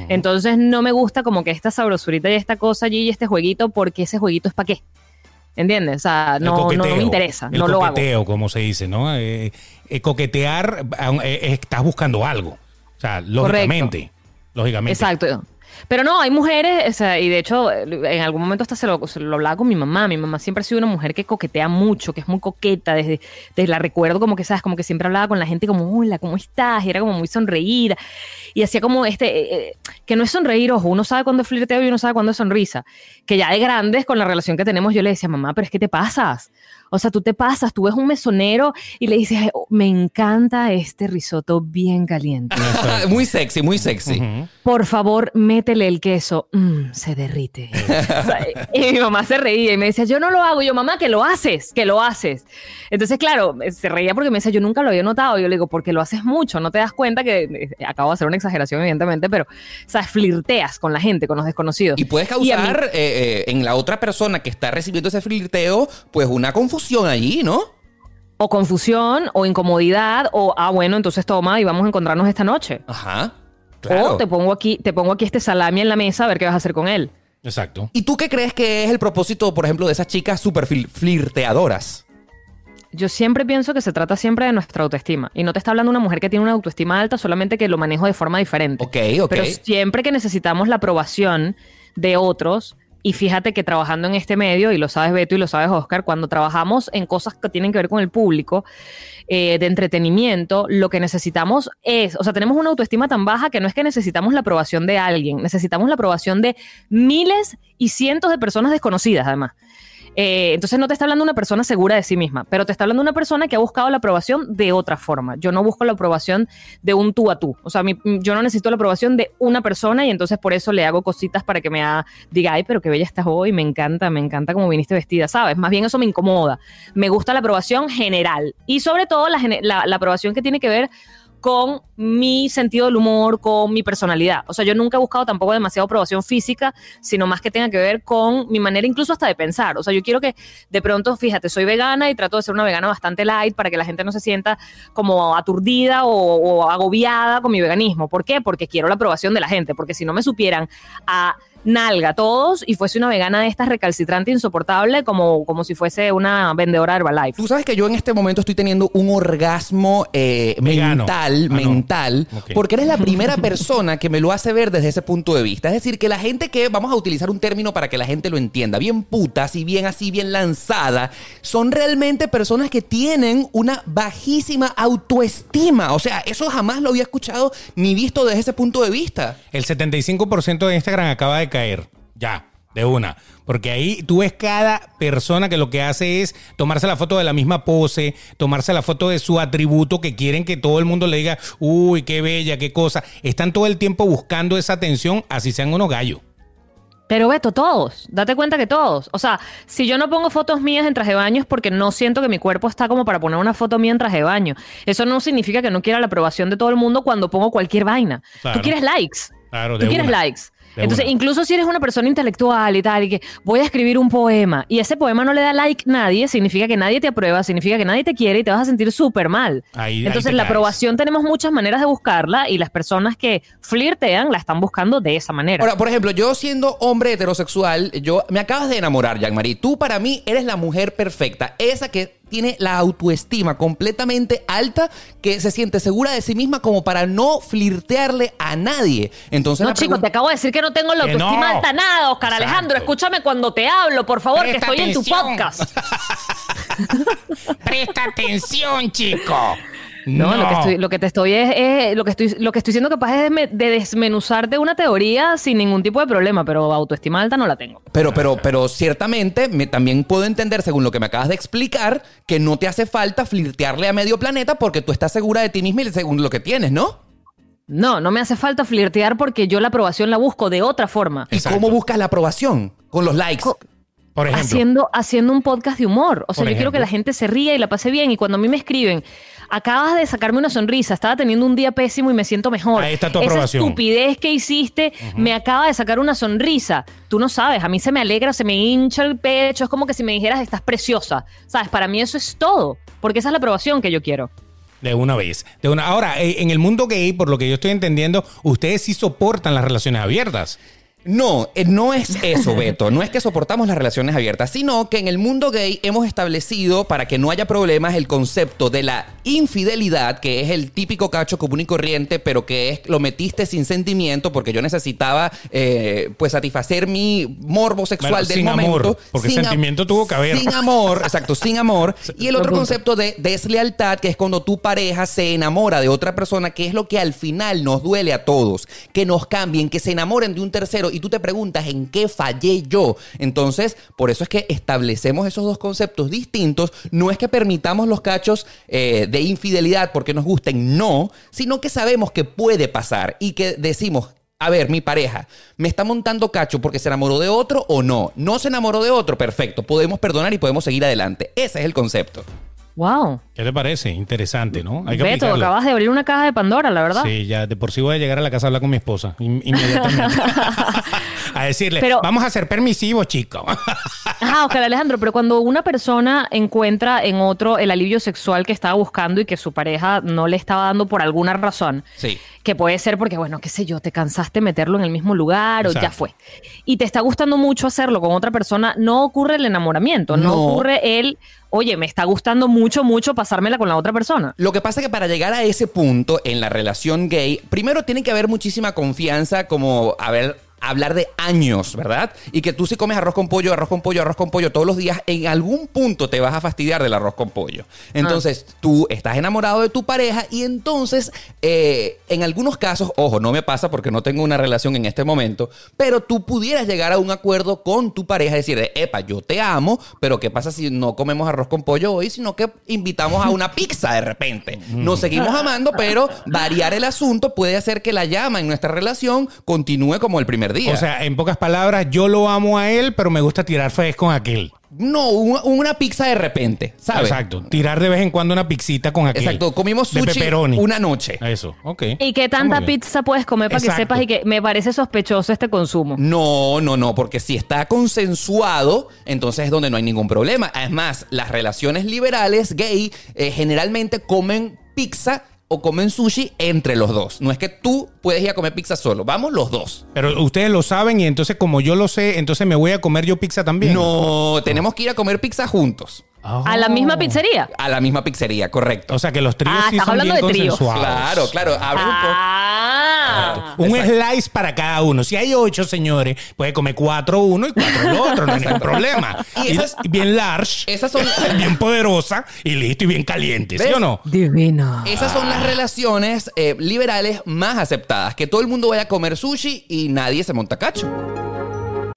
Speaker 3: Entonces no me gusta como que esta sabrosurita y esta cosa allí y este jueguito, porque ese jueguito es para qué. ¿Entiendes? O sea, no, no, me interesa, no lo hago.
Speaker 2: como se dice, ¿no? Eh, eh, coquetear, estás buscando algo. O sea, lógicamente. Lógicamente.
Speaker 3: Exacto. Pero no, hay mujeres, y de hecho, en algún momento hasta se lo, lo, hablaba con mi mamá. Mi mamá siempre ha sido una mujer que coquetea mucho, que es muy coqueta. Desde, desde la recuerdo como que, ¿sabes? Como que siempre hablaba con la gente como, hola, ¿cómo estás? Y era como muy sonreída. Y hacía como este, eh, eh, que no es sonreír, ojo, uno sabe cuándo es flirteo y uno sabe cuándo es sonrisa. Que ya de grandes, con la relación que tenemos, yo le decía, mamá, pero es que te pasas. O sea, tú te pasas, tú ves un mesonero y le dices, oh, me encanta este risotto bien caliente.
Speaker 1: muy sexy, muy sexy.
Speaker 3: Por favor, métele el queso. Mm, se derrite. (laughs) y mi mamá se reía y me decía, yo no lo hago. yo, mamá, que lo haces, que lo haces. Entonces, claro, se reía porque me decía, yo nunca lo había notado. Yo le digo, porque lo haces mucho, no te das cuenta que eh, acabo de hacer una exageración, evidentemente, pero, sabes, flirteas con la gente, con los desconocidos.
Speaker 1: Y puedes causar eh, eh, en la otra persona que está recibiendo ese flirteo, pues una confusión allí, ¿no?
Speaker 3: O confusión, o incomodidad, o ah, bueno, entonces toma y vamos a encontrarnos esta noche.
Speaker 1: Ajá.
Speaker 3: O te pongo aquí, te pongo aquí este salami en la mesa a ver qué vas a hacer con él.
Speaker 2: Exacto.
Speaker 1: ¿Y tú qué crees que es el propósito, por ejemplo, de esas chicas súper flirteadoras?
Speaker 3: Yo siempre pienso que se trata siempre de nuestra autoestima. Y no te está hablando una mujer que tiene una autoestima alta, solamente que lo manejo de forma diferente.
Speaker 1: Ok, ok.
Speaker 3: Pero siempre que necesitamos la aprobación de otros, y fíjate que trabajando en este medio, y lo sabes Beto y lo sabes Oscar, cuando trabajamos en cosas que tienen que ver con el público, eh, de entretenimiento, lo que necesitamos es, o sea, tenemos una autoestima tan baja que no es que necesitamos la aprobación de alguien, necesitamos la aprobación de miles y cientos de personas desconocidas además. Eh, entonces no te está hablando una persona segura de sí misma, pero te está hablando una persona que ha buscado la aprobación de otra forma. Yo no busco la aprobación de un tú a tú. O sea, yo no necesito la aprobación de una persona y entonces por eso le hago cositas para que me diga, ay, pero qué bella estás hoy, me encanta, me encanta cómo viniste vestida, ¿sabes? Más bien eso me incomoda. Me gusta la aprobación general y sobre todo la aprobación que tiene que ver con mi sentido del humor, con mi personalidad. O sea, yo nunca he buscado tampoco demasiada aprobación física, sino más que tenga que ver con mi manera incluso hasta de pensar. O sea, yo quiero que de pronto, fíjate, soy vegana y trato de ser una vegana bastante light para que la gente no se sienta como aturdida o, o agobiada con mi veganismo. ¿Por qué? Porque quiero la aprobación de la gente, porque si no me supieran a nalga todos y fuese una vegana de estas recalcitrante insoportable como, como si fuese una vendedora de Herbalife.
Speaker 1: Tú sabes que yo en este momento estoy teniendo un orgasmo eh, mental, ah, mental, porque eres la (laughs) primera persona que me lo hace ver desde ese punto de vista. Es decir, que la gente que, vamos a utilizar un término para que la gente lo entienda, bien putas y bien así, bien lanzada, son realmente personas que tienen una bajísima autoestima. O sea, eso jamás lo había escuchado ni visto desde ese punto de vista.
Speaker 2: El 75% de Instagram acaba de caer. Ya, de una. Porque ahí tú ves cada persona que lo que hace es tomarse la foto de la misma pose, tomarse la foto de su atributo que quieren que todo el mundo le diga, uy, qué bella, qué cosa. Están todo el tiempo buscando esa atención, así sean unos gallos.
Speaker 3: Pero Beto, todos, date cuenta que todos. O sea, si yo no pongo fotos mías en traje de baño es porque no siento que mi cuerpo está como para poner una foto mía en traje de baño. Eso no significa que no quiera la aprobación de todo el mundo cuando pongo cualquier vaina. Tú quieres likes.
Speaker 2: Claro,
Speaker 3: Tú quieres likes. Entonces, incluso si eres una persona intelectual y tal, y que voy a escribir un poema, y ese poema no le da like nadie, significa que nadie te aprueba, significa que nadie te quiere y te vas a sentir súper mal. Entonces, la aprobación tenemos muchas maneras de buscarla y las personas que flirtean la están buscando de esa manera.
Speaker 1: Ahora, por ejemplo, yo siendo hombre heterosexual, yo me acabas de enamorar, Jean-Marie. Tú para mí eres la mujer perfecta, esa que tiene la autoestima completamente alta, que se siente segura de sí misma como para no flirtearle a nadie. Entonces,
Speaker 3: no, chico, te acabo de decir que no tengo la autoestima alta nada, Oscar Alejandro. Escúchame cuando te hablo, por favor, que estoy en tu podcast. (laughs)
Speaker 2: Presta atención, chico.
Speaker 3: No, Lo, que estoy, lo que te estoy es, lo que estoy lo que estoy siendo capaz es de, de, desmenuzarte una teoría sin ningún tipo de problema, pero autoestima alta no la tengo.
Speaker 1: Pero, pero, pero ciertamente me, también puedo entender, según lo que me acabas de explicar, que no te hace falta flirtearle a medio planeta porque tú estás segura de ti misma y según lo que tienes, ¿no?
Speaker 3: No, no me hace falta flirtear porque yo la aprobación la busco de otra forma.
Speaker 1: ¿Y cómo buscas la aprobación? Con los likes.
Speaker 3: por ejemplo. Haciendo, haciendo un podcast de humor. O sea, yo quiero que la gente se ría y la pase bien. Y cuando a mí me escriben, acabas de sacarme una sonrisa, estaba teniendo un día pésimo y me siento mejor.
Speaker 2: Ahí está tu aprobación.
Speaker 3: Esa estupidez que hiciste me acaba de sacar una sonrisa. Tú no sabes, a mí se me alegra, se me hincha el pecho, es como que si me dijeras estás preciosa. ¿Sabes? Para mí eso es todo, porque esa es la aprobación que yo quiero.
Speaker 2: De una vez. De una. Ahora, eh, en el mundo gay, por lo que yo estoy entendiendo, ustedes sí soportan las relaciones abiertas.
Speaker 1: No, eh, no es eso, (laughs) Beto. No es que soportamos las relaciones abiertas, sino que en el mundo gay hemos establecido, para que no haya problemas, el concepto de la infidelidad, que es el típico cacho común y corriente, pero que es lo metiste sin sentimiento, porque yo necesitaba eh, pues satisfacer mi morbo sexual del
Speaker 2: sin
Speaker 1: momento.
Speaker 2: amor, porque
Speaker 1: Sin
Speaker 2: sentimiento tuvo que haber.
Speaker 1: Sin amor, (laughs) exacto, sin amor. Y el otro concepto de deslealtad, que es cuando tu pareja se enamora de otra persona, que es lo que al final nos duele a todos, que nos cambien, que se enamoren de un tercero y tú te preguntas en qué fallé yo. Entonces, por eso es que establecemos esos dos conceptos distintos. No es que permitamos los cachos eh, de infidelidad porque nos gusten, no, sino que sabemos que puede pasar y que decimos, a ver, mi pareja, ¿me está montando cacho porque se enamoró de otro o no? No se enamoró de otro, perfecto. Podemos perdonar y podemos seguir adelante. Ese es el concepto.
Speaker 3: Wow.
Speaker 2: ¿Qué te parece? Interesante, ¿no? Hay que
Speaker 3: Beto,
Speaker 2: aplicarlo.
Speaker 3: acabas de abrir una caja de Pandora, la verdad.
Speaker 2: Sí, ya de por sí voy a llegar a la casa a hablar con mi esposa in- inmediatamente. (laughs) a decirle,
Speaker 3: Pero-
Speaker 2: vamos a ser permisivos, chicos. (laughs)
Speaker 3: Ah, ok, Alejandro, pero cuando una persona encuentra en otro el alivio sexual que estaba buscando y que su pareja no le estaba dando por alguna razón,
Speaker 1: Sí.
Speaker 3: que puede ser porque, bueno, qué sé yo, te cansaste meterlo en el mismo lugar o ya fue, y te está gustando mucho hacerlo con otra persona, no ocurre el enamoramiento, no,
Speaker 1: No.
Speaker 3: ocurre el, oye, me está gustando mucho, mucho pasármela con la otra persona.
Speaker 1: Lo que pasa es que para llegar a ese punto en la relación gay, primero tiene que haber muchísima confianza, como haber hablar de años, ¿verdad? Y que tú si comes arroz con pollo, arroz con pollo, arroz con pollo todos los días, en algún punto te vas a fastidiar del arroz con pollo. Entonces, tú estás enamorado de tu pareja y entonces, eh, en algunos casos, ojo, no me pasa porque no tengo una relación en este momento, pero tú pudieras llegar a un acuerdo con tu pareja decir, epa, yo te amo, pero ¿qué pasa si no comemos arroz con pollo hoy, sino que invitamos a una pizza de repente? Nos seguimos amando, pero variar el asunto puede hacer que la llama en nuestra relación continúe como el primer día.
Speaker 2: O sea, en pocas palabras, yo lo amo a él, pero me gusta tirar fes con aquel.
Speaker 1: no, una, una pizza de repente, ¿sabes?
Speaker 2: Exacto. Tirar de vez en cuando una pixita con aquel.
Speaker 1: Exacto, comimos
Speaker 2: De
Speaker 1: sushi
Speaker 2: pepperoni.
Speaker 1: una noche.
Speaker 2: Eso, ok.
Speaker 3: ¿Y qué tanta
Speaker 2: muy bien.
Speaker 3: pizza puedes comer para que sepas y que me parece sospechoso este consumo?
Speaker 1: No, no, no, porque si está consensuado, entonces es donde no hay ningún problema. Además, las relaciones liberales gay eh, generalmente comen pizza o comen sushi entre los dos. No es que tú puedes ir a comer pizza solo, vamos los dos.
Speaker 2: Pero ustedes lo saben y entonces como yo lo sé, entonces me voy a comer yo pizza también.
Speaker 1: No, tenemos que ir a comer pizza juntos.
Speaker 2: Oh.
Speaker 3: ¿A la misma pizzería?
Speaker 1: A la misma pizzería, correcto.
Speaker 2: O sea que los tríos
Speaker 3: Ah,
Speaker 2: sí
Speaker 3: estás
Speaker 2: son bien
Speaker 3: hablando de tríos.
Speaker 2: consensuados.
Speaker 1: Claro, claro. Abre un poco.
Speaker 3: Ah.
Speaker 2: Un slice para cada uno. Si hay ocho señores, puede comer cuatro uno y cuatro el otro, no hay ningún problema.
Speaker 1: Y
Speaker 2: Y,
Speaker 1: esas-
Speaker 2: bien large,
Speaker 1: Esas son, (laughs)
Speaker 2: bien poderosa y listo y bien caliente, ¿sí o no?
Speaker 3: Divino.
Speaker 1: esas son las relaciones eh, liberales más aceptadas. Que todo el mundo vaya a comer sushi y nadie se monta cacho.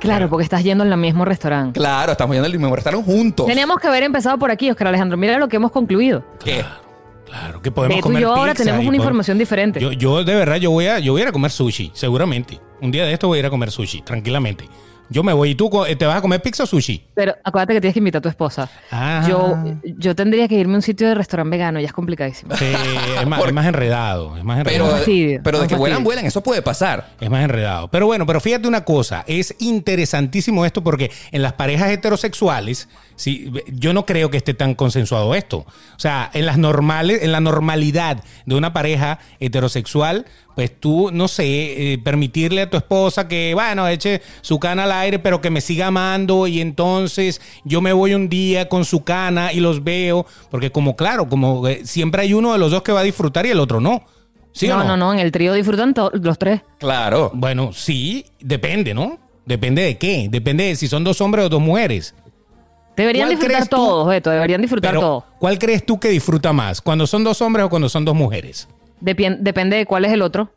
Speaker 3: Claro, porque estás yendo al mismo restaurante.
Speaker 1: Claro, estamos yendo al mismo restaurante juntos.
Speaker 3: Teníamos que haber empezado por aquí, Oscar Alejandro. Mira lo que hemos concluido.
Speaker 1: ¿Qué?
Speaker 2: Claro, que podemos
Speaker 3: Beto y
Speaker 2: comer
Speaker 3: yo ahora
Speaker 2: pizza
Speaker 3: tenemos una información diferente.
Speaker 2: Yo, yo de verdad, yo voy, a, yo voy a ir a comer sushi, seguramente. Un día de esto voy a ir a comer sushi, tranquilamente. Yo me voy y tú co- te vas a comer pizza o sushi.
Speaker 3: Pero acuérdate que tienes que invitar a tu esposa.
Speaker 2: Ah.
Speaker 3: Yo, yo tendría que irme a un sitio de restaurante vegano, ya es complicadísimo.
Speaker 2: Sí, es, más, es más enredado, es más
Speaker 1: Pero,
Speaker 2: enredado.
Speaker 3: fastidio,
Speaker 1: pero de que vuelan, vuelan, eso puede pasar.
Speaker 2: Es más enredado. Pero bueno, pero fíjate una cosa, es interesantísimo esto porque en las parejas heterosexuales, sí, yo no creo que esté tan consensuado esto. O sea, en las normales, en la normalidad de una pareja heterosexual, pues tú, no sé, eh, permitirle a tu esposa que, bueno, eche su cana al aire, pero que me siga amando y entonces yo me voy un día con su cana y los veo, porque como claro, como eh, siempre hay uno de los dos que va a disfrutar y el otro no. ¿Sí o
Speaker 3: no, no, no, en el trío disfrutan los tres.
Speaker 1: Claro.
Speaker 2: bueno, sí, depende, ¿no? Depende de qué. Depende de si son dos hombres o dos mujeres.
Speaker 3: Deberían
Speaker 2: ¿Cuál
Speaker 3: disfrutar todos, Beto, deberían disfrutar todos.
Speaker 2: ¿cuál crees tú que disfruta más? ¿Cuando son dos hombres o cuando son dos mujeres?
Speaker 3: Depien- depende de cuál es el otro.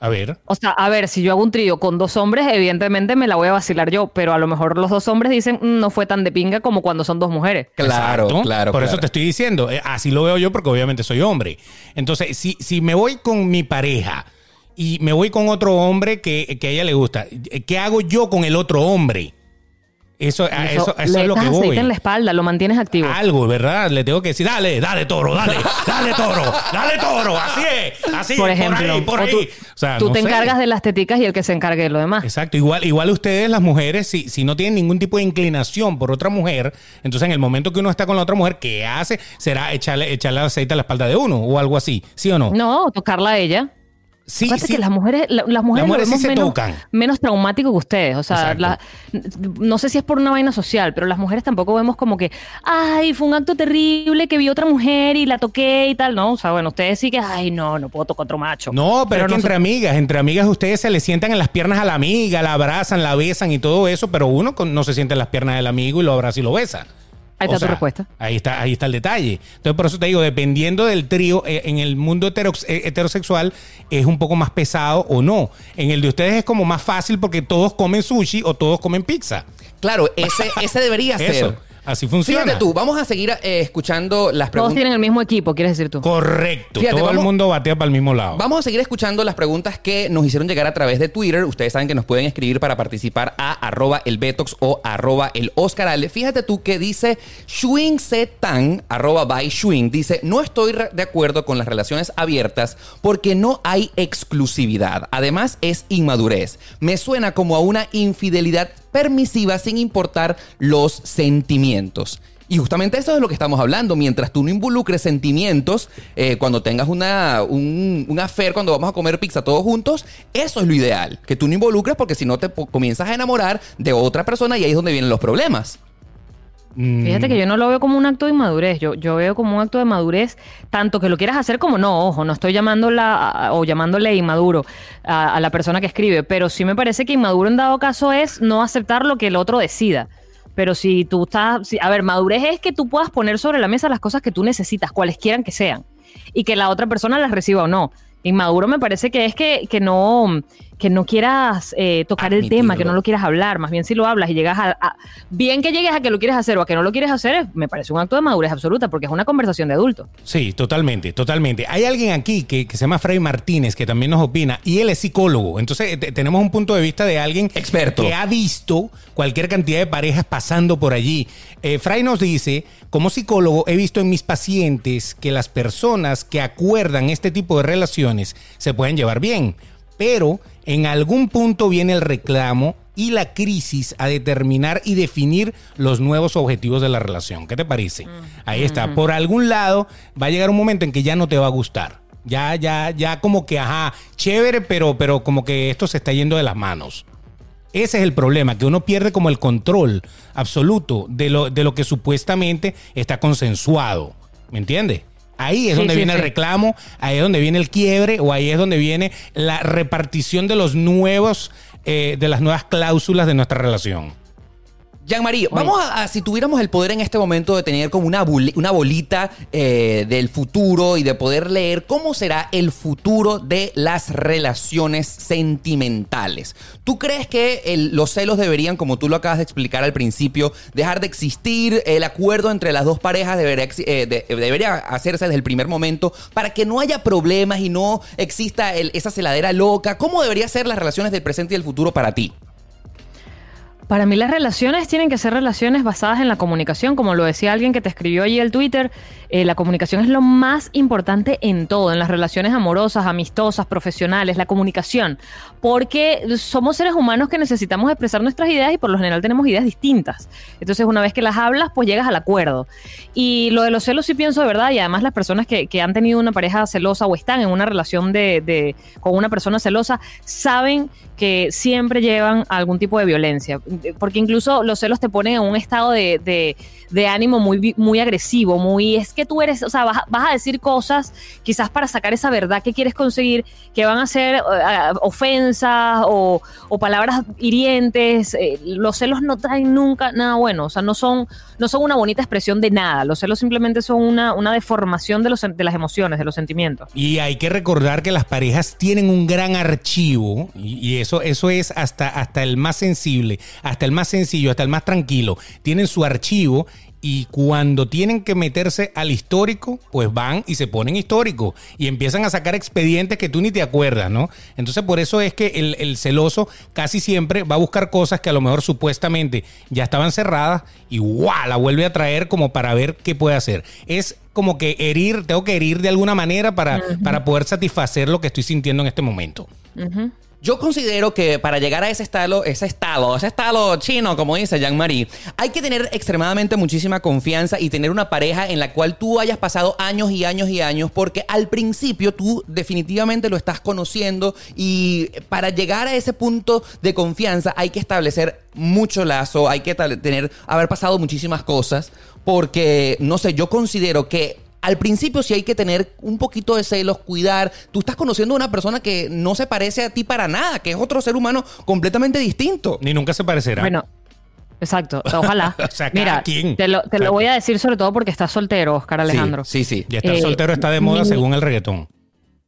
Speaker 2: A ver.
Speaker 3: O sea, a ver, si yo hago un trío con dos hombres, evidentemente me la voy a vacilar yo, pero a lo mejor los dos hombres dicen mm, no fue tan de pinga como cuando son dos mujeres.
Speaker 1: Claro, claro.
Speaker 2: Por
Speaker 1: eso
Speaker 2: te estoy diciendo, eh, así lo veo yo porque obviamente soy hombre. Entonces, si, si me voy con mi pareja y me voy con otro hombre que, que a ella le gusta, ¿qué hago yo con el otro hombre? Eso, eso, eso, es lo que voy.
Speaker 3: en la espalda, lo mantienes activo.
Speaker 2: Algo, ¿verdad? Le tengo que decir, dale, dale toro, dale, (laughs) dale toro, dale toro, así es, así
Speaker 3: Por ejemplo, por ahí, por ahí. Tú, te encargas de las teticas y el que se encargue de lo demás.
Speaker 2: Exacto, igual, igual ustedes, las mujeres, si, si no tienen ningún tipo de inclinación por otra mujer, entonces en el momento que uno está con la otra mujer, ¿qué hace? Será echarle, echarle aceite a la espalda de uno o algo así, ¿sí o no?
Speaker 3: No, tocarla a ella. Sí, sí. que las mujeres, las mujeres,
Speaker 2: se
Speaker 3: menos,
Speaker 2: tocan.
Speaker 3: menos traumático que ustedes. O sea, no sé si es por una vaina social, pero las mujeres tampoco vemos como que, ay, fue un acto terrible que vi otra mujer y la toqué y tal. No, o sea, bueno, ustedes sí que, ay, no, no puedo tocar otro macho.
Speaker 2: No, pero, es que entre amigas, entre amigas ustedes se le sientan en las piernas a la amiga, la abrazan, la besan y todo eso, pero uno no se siente en las piernas del amigo y lo abraza y lo besa.
Speaker 3: Ahí está tu respuesta.
Speaker 2: Ahí está, ahí está el detalle. Entonces, por eso te digo, dependiendo del trío, eh, en el mundo eh, heterosexual es un poco más pesado o no. En el de ustedes es como más fácil porque todos comen sushi o todos comen pizza.
Speaker 1: Claro, ese, ese debería (laughs) ser.
Speaker 2: Así funciona.
Speaker 1: Fíjate tú, vamos a seguir eh, escuchando las preguntas.
Speaker 3: Todos tienen el mismo equipo, quieres decir tú.
Speaker 2: Correcto. Todo el mundo batea para el mismo lado.
Speaker 1: Vamos a seguir escuchando las preguntas que nos hicieron llegar a través de Twitter. Ustedes saben que nos pueden escribir para participar a arroba el Betox o arroba el Oscar Ale. Fíjate tú que dice Shuing Tan, arroba by Shuing, dice, no estoy de acuerdo con las relaciones abiertas porque no hay exclusividad. Además, es inmadurez. Me suena como a una infidelidad permisiva sin importar los sentimientos. Y justamente eso es lo que estamos hablando. Mientras tú no involucres sentimientos, eh, cuando tengas una, un, un affair, cuando vamos a comer pizza todos juntos, eso es lo ideal. Que tú no involucres porque si no te comienzas a enamorar de otra persona y ahí es donde vienen los problemas.
Speaker 3: Fíjate que yo no lo veo como un acto de inmadurez, yo, yo veo como un acto de madurez, tanto que lo quieras hacer como no, ojo, no estoy llamándola o llamándole inmaduro a, la persona que escribe, pero sí me parece que inmaduro en dado caso es no aceptar lo que el otro decida. Pero si tú estás, a ver, madurez es que tú puedas poner sobre la mesa las cosas que tú necesitas, cuales quieran que sean, y que la otra persona las reciba o no. Inmaduro me parece que es que, que no que no quieras eh, tocar el tema, que no lo quieras hablar, más bien si lo hablas y llegas a, Bien que llegues a que lo quieres hacer o a que no lo quieres hacer, me parece un acto de madurez absoluta, porque es una conversación de adulto.
Speaker 2: Sí, totalmente, totalmente. Hay alguien aquí que, se llama Fray Martínez, que también nos opina, y él es psicólogo. Entonces, tenemos un punto de vista de alguien
Speaker 1: experto
Speaker 2: que ha visto cualquier cantidad de parejas pasando por allí. Eh, Fray nos dice, como psicólogo, he visto en mis pacientes que las personas que acuerdan este tipo de relaciones se pueden llevar bien pero en algún punto viene el reclamo y la crisis a determinar y definir los nuevos objetivos de la relación. ¿Qué te parece? Ahí está. Por algún lado va a llegar un momento en que ya no te va a gustar. Ya, ya, ya como que, ajá, chévere, pero, pero como que esto se está yendo de las manos. Ese es el problema, que uno pierde como el control absoluto de lo, de lo que supuestamente está consensuado. ¿Me entiendes? Ahí es donde viene el reclamo, ahí es donde viene el quiebre o ahí es donde viene la repartición de los nuevos, eh, de las nuevas cláusulas de nuestra relación.
Speaker 1: Jean-Marie, vamos a, si tuviéramos el poder en este momento de tener como una, una bolita eh, del futuro y de poder leer cómo será el futuro de las relaciones sentimentales. ¿Tú crees que los celos deberían, como tú lo acabas de explicar al principio, dejar de existir? ¿El acuerdo entre las dos parejas debería, eh, debería hacerse desde el primer momento para que no haya problemas y no exista esa celadera loca? ¿Cómo deberían ser las relaciones del presente y del futuro para ti?
Speaker 3: Para mí las relaciones tienen que ser relaciones basadas en la comunicación, como lo decía alguien que te escribió allí el Twitter, eh, la comunicación es lo más importante en todo, en las relaciones amorosas, amistosas, profesionales, la comunicación, porque somos seres humanos que necesitamos expresar nuestras ideas y por lo general tenemos ideas distintas. Entonces una vez que las hablas, pues llegas al acuerdo. Y lo de los celos sí pienso de verdad, y además las personas que, han tenido una pareja celosa o están en una relación de, con una persona celosa, saben que siempre llevan algún tipo de violencia porque incluso los celos te ponen en un estado de, de, ánimo muy, muy agresivo, muy, es que tú eres, o sea, vas, vas, a decir cosas quizás para sacar esa verdad que quieres conseguir, que van a ser eh, ofensas o, palabras hirientes. Eh, los celos no traen nunca nada bueno, o sea, no son, no son una bonita expresión de nada, los celos simplemente son una, una deformación de, los, de las emociones, de los sentimientos.
Speaker 2: Y hay que recordar que las parejas tienen un gran archivo y, eso, eso es hasta, hasta el más sensible, hasta el más sencillo, hasta el más tranquilo. Tienen su archivo y cuando tienen que meterse al histórico, pues van y se ponen histórico y empiezan a sacar expedientes que tú ni te acuerdas, ¿no? Entonces por eso es que el, el, celoso casi siempre va a buscar cosas que a lo mejor supuestamente ya estaban cerradas y ¡guau! la vuelve a traer como para ver qué puede hacer. Es como que herir, tengo que herir de alguna manera para, para poder satisfacer lo que estoy sintiendo en este momento.
Speaker 1: Yo considero que para llegar a ese estado, ese estado, ese estado chino, como dice Jean-Marie, hay que tener extremadamente muchísima confianza y tener una pareja en la cual tú hayas pasado años y años y años, porque al principio tú definitivamente lo estás conociendo y para llegar a ese punto de confianza hay que establecer mucho lazo, hay que tener, haber pasado muchísimas cosas, porque, no sé, yo considero que al principio sí hay que tener un poquito de celos, cuidar. Tú estás conociendo a una persona que no se parece a ti para nada, que es otro ser humano completamente distinto.
Speaker 2: Ni nunca se parecerá.
Speaker 3: Bueno, exacto. Ojalá. (laughs) o sea, Mira, te, lo, te lo, voy a decir sobre todo porque estás soltero, Oscar Alejandro.
Speaker 1: Sí, sí.
Speaker 2: Y estar soltero está de moda según el reggaetón.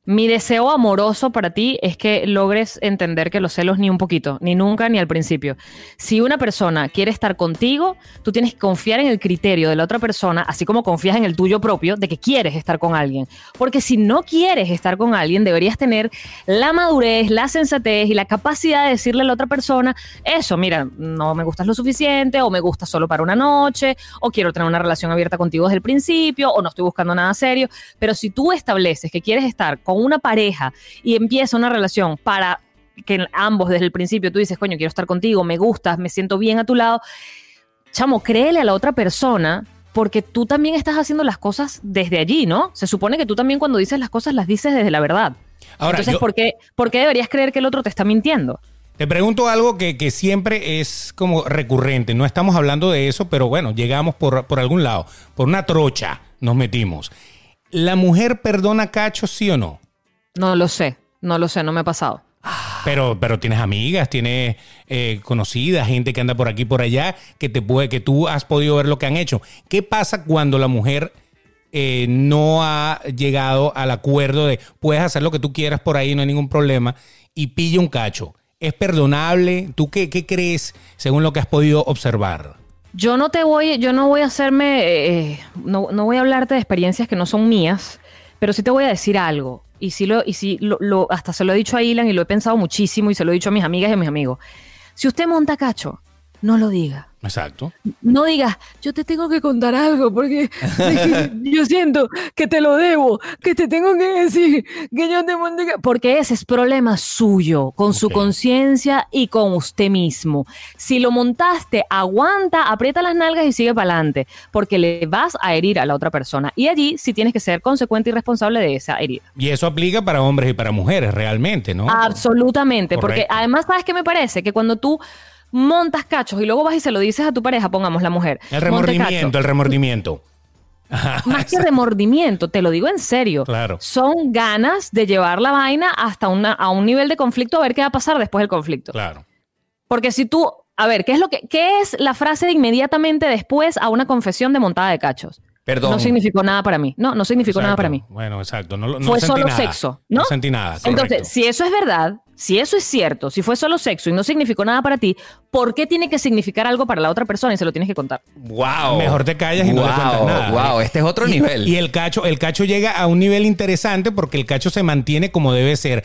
Speaker 3: Mi deseo amoroso para ti es que logres entender que los celos ni un poquito, ni nunca, ni al principio. Si una persona quiere estar contigo, tú tienes que confiar en el criterio de la otra persona, así como confías en el tuyo propio de que quieres estar con alguien. Porque si no quieres estar con alguien, deberías tener la madurez, la sensatez y la capacidad de decirle a la otra persona, eso, mira, no me gustas lo suficiente, o me gustas solo para una noche, o quiero tener una relación abierta contigo desde el principio, o no estoy buscando nada serio. Pero si tú estableces que quieres estar con una pareja y empieza una relación para que ambos desde el principio tú dices, coño, quiero estar contigo, me gustas, me siento bien a tu lado, chamo, créele a la otra persona porque tú también estás haciendo las cosas desde allí, ¿no? Se supone que tú también cuando dices las cosas las dices desde la verdad. Ahora, Entonces, ¿por, qué, ¿por qué deberías creer que el otro te está mintiendo?
Speaker 2: Te pregunto algo que, que, siempre es como recurrente. No estamos hablando de eso, pero bueno, llegamos por, por algún lado. Por una trocha nos metimos. ¿La mujer perdona cacho, sí o no?
Speaker 3: No lo sé, no lo sé, no me ha pasado.
Speaker 2: Pero, pero tienes amigas, tienes eh, conocidas, gente que anda por aquí por allá, que te puede, que tú has podido ver lo que han hecho. ¿Qué pasa cuando la mujer eh, no ha llegado al acuerdo de puedes hacer lo que tú quieras por ahí, no hay ningún problema, y pilla un cacho? ¿Es perdonable? ¿Tú qué, qué crees según lo que has podido observar?
Speaker 3: Yo no te voy, yo no voy a hacerme, eh, no, no, voy a hablarte de experiencias que no son mías, pero sí te voy a decir algo. Y sí, lo, y sí lo, hasta se lo he dicho a Ilan y lo he pensado muchísimo y se lo he dicho a mis amigas y a mis amigos. Si usted monta cacho, no lo diga.
Speaker 2: Exacto.
Speaker 3: No digas, yo te tengo que contar algo porque (laughs) yo siento que te lo debo, que te tengo que decir que yo te monté. Porque ese es problema suyo, con su conciencia y con usted mismo. Si lo montaste, aguanta, aprieta las nalgas y sigue para adelante, porque le vas a herir a la otra persona. Y allí sí tienes que ser consecuente y responsable de esa herida.
Speaker 2: Y eso aplica para hombres y para mujeres, realmente, ¿no?
Speaker 3: Absolutamente, porque además, ¿sabes qué me parece? Que cuando tú montas cachos y luego vas y se lo dices a tu pareja, pongamos la mujer.
Speaker 2: El remordimiento, el remordimiento. (laughs)
Speaker 3: Más que remordimiento, te lo digo en serio.
Speaker 2: Claro.
Speaker 3: Son ganas de llevar la vaina hasta una, a un nivel de conflicto a ver qué va a pasar después del conflicto.
Speaker 2: Claro.
Speaker 3: Porque si tú, a ver, ¿qué es lo que qué es la frase de inmediatamente después a una confesión de montada de cachos?
Speaker 1: Perdón.
Speaker 3: No significó nada para mí. No, no significó nada para mí.
Speaker 2: Bueno, exacto. No,
Speaker 3: Fue solo sexo, ¿no?
Speaker 2: No sentí nada.
Speaker 3: Entonces, si eso es verdad, si eso es cierto, si fue solo sexo y no significó nada para ti, ¿por qué tiene que significar algo para la otra persona y se lo tienes que contar?
Speaker 1: Wow.
Speaker 2: Mejor te callas y no le cuentas nada.
Speaker 1: Wow, este es otro nivel.
Speaker 2: Y el cacho, el cacho llega a un nivel interesante porque el cacho se mantiene como debe ser,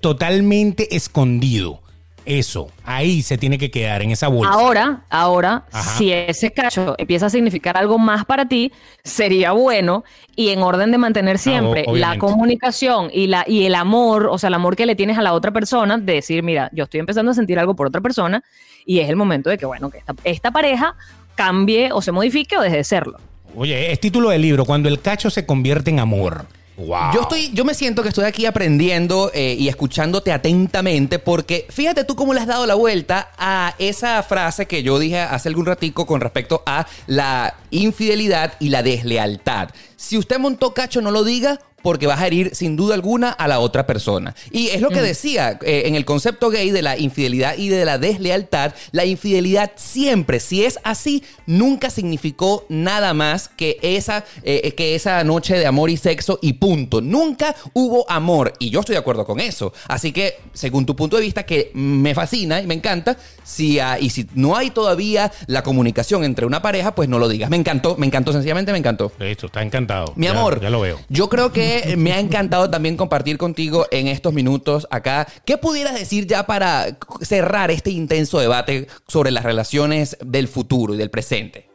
Speaker 2: totalmente escondido. Eso, ahí se tiene que quedar en esa bolsa.
Speaker 3: Ahora, ahora, si ese cacho empieza a significar algo más para ti, sería bueno y en orden de mantener ah, siempre la comunicación y la y el amor, o sea, el amor que le tienes a la otra persona, de decir, mira, yo estoy empezando a sentir algo por otra persona y es el momento de que, bueno, que esta, esta pareja cambie o se modifique o deje de serlo.
Speaker 2: Oye, es título del libro, cuando el cacho se convierte en amor.
Speaker 1: Yo estoy, yo me siento que estoy aquí aprendiendo eh, y escuchándote atentamente porque fíjate tú cómo le has dado la vuelta a esa frase que yo dije hace algún ratico con respecto a la infidelidad y la deslealtad. Si usted montó cacho, no lo diga porque vas a herir sin duda alguna a la otra persona. Y es lo que decía eh, en el concepto gay de la infidelidad y de la deslealtad, la infidelidad siempre, si es así, nunca significó nada más que esa, eh, que esa noche de amor y sexo y punto. Nunca hubo amor y yo estoy de acuerdo con eso. Así que, según tu punto de vista, que me fascina y me encanta, si, y si no hay todavía la comunicación entre una pareja, pues no lo digas. Me encantó, me encantó, sencillamente me encantó.
Speaker 2: Listo, está encantado.
Speaker 1: Mi amor,
Speaker 2: ya lo veo.
Speaker 1: Yo creo que me ha encantado también compartir contigo en estos minutos acá. ¿Qué pudieras decir ya para cerrar este intenso debate sobre las relaciones del futuro y del presente?